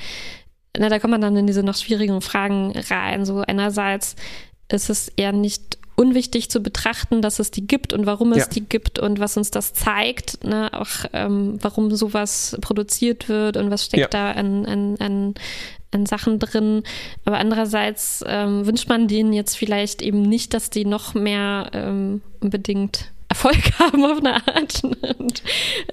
na, da kommt man dann in diese noch schwierigen Fragen rein. So einerseits ist es eher nicht unwichtig zu betrachten, dass es die gibt und warum es Ja. die gibt und was uns das zeigt, ne? auch ähm, warum sowas produziert wird und was steckt Ja. da an, an, an, an Sachen drin. Aber andererseits ähm, wünscht man denen jetzt vielleicht eben nicht, dass die noch mehr ähm, unbedingt Erfolg haben auf eine Art. Und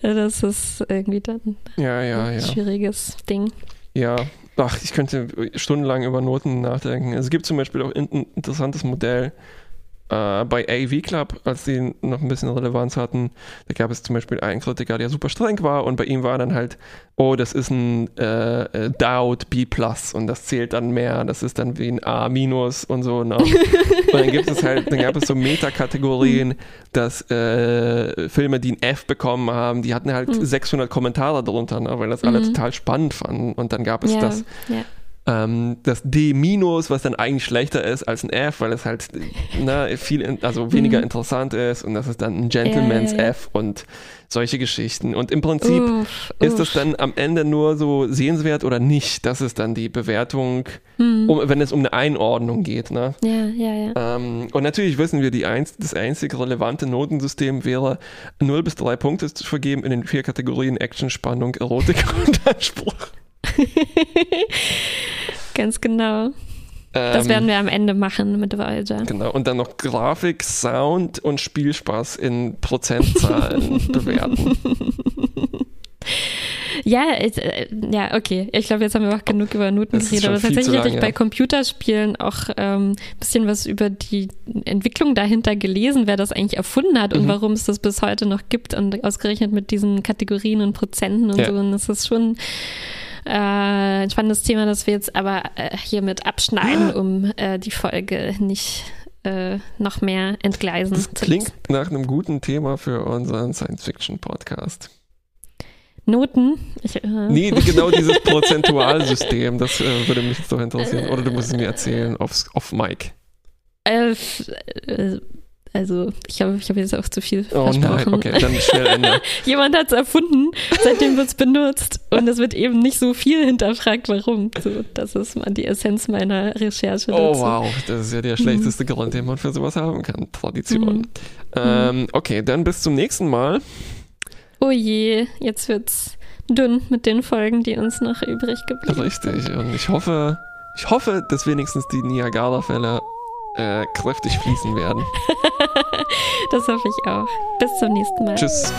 äh, das ist irgendwie dann Ja, ja, ein schwieriges Ding. Ja, ach, ich könnte stundenlang über Noten nachdenken. Es gibt zum Beispiel auch ein interessantes Modell, äh, bei AV Club, als die noch ein bisschen Relevanz hatten, da gab es zum Beispiel einen Kritiker, der super streng war und bei ihm war dann halt, oh, das ist ein äh, äh Doubt B Plus und das zählt dann mehr, das ist dann wie ein A minus und so. Ne? und dann gibt es halt, dann gab es so Metakategorien, dass äh, Filme, die ein F bekommen haben, die hatten halt mhm. 600 Kommentare drunter, ne? weil das alle mhm. total spannend fanden und dann gab es ja, das. Ja ähm, das D minus, was dann eigentlich schlechter ist als ein F, weil es halt ne, viel, also weniger mhm. interessant ist und das ist dann ein Gentleman's ja. F und solche Geschichten. Und im Prinzip uff, ist das dann am Ende nur so sehenswert oder nicht. Das ist dann die Bewertung, mhm. um, wenn es um eine Einordnung geht. Ne? Ja, ja, ja. Ähm, und natürlich wissen wir, die einz das einzig relevante Notensystem wäre, 0 bis 3 Punkte zu vergeben in den vier Kategorien Action, Spannung, Erotik und Anspruch. Ganz genau. Das werden wir am Ende machen mit Voyager. Genau, und dann noch Grafik, Sound und Spielspaß in Prozentzahlen bewerten. Ja, ich, äh, ja, okay. Ich glaube, jetzt haben wir auch genug über Noten geredet. Aber tatsächlich hatte ich bei Computerspielen auch ein ähm, bisschen was über die Entwicklung dahinter gelesen, wer das eigentlich erfunden hat und mhm. warum es das bis heute noch gibt und ausgerechnet mit diesen Kategorien und Prozenten und ja. so. Und das ist schon äh, ein spannendes Thema, das wir jetzt aber äh, hiermit abschneiden, um äh, die Folge nicht äh, noch mehr entgleisen das zu klingt lassen. nach einem guten Thema für unseren Science-Fiction-Podcast. Noten? Ich, äh. Nee, genau dieses Prozentualsystem, das äh, würde mich doch interessieren. Oder du musst es mir erzählen, auf, auf Mike. Äh, äh also, ich glaube, ich habe jetzt auch zu viel oh versprochen. Nein, okay, dann schnell Ende. Jemand hat es erfunden, seitdem wird es benutzt und es wird eben nicht so viel hinterfragt, warum. So, das ist mal die Essenz meiner Recherche. Oh, dazu. wow, das ist ja der schlechteste mhm. Grund, den man für sowas haben kann. Tradition. Mhm. Ähm, okay, dann bis zum nächsten Mal. Oh je, jetzt wird's dünn mit den Folgen, die uns noch übrig geblieben sind. Richtig, und ich hoffe, ich hoffe, dass wenigstens die Niagara-Fälle äh, kräftig fließen werden. das hoffe ich auch. Bis zum nächsten Mal. Tschüss.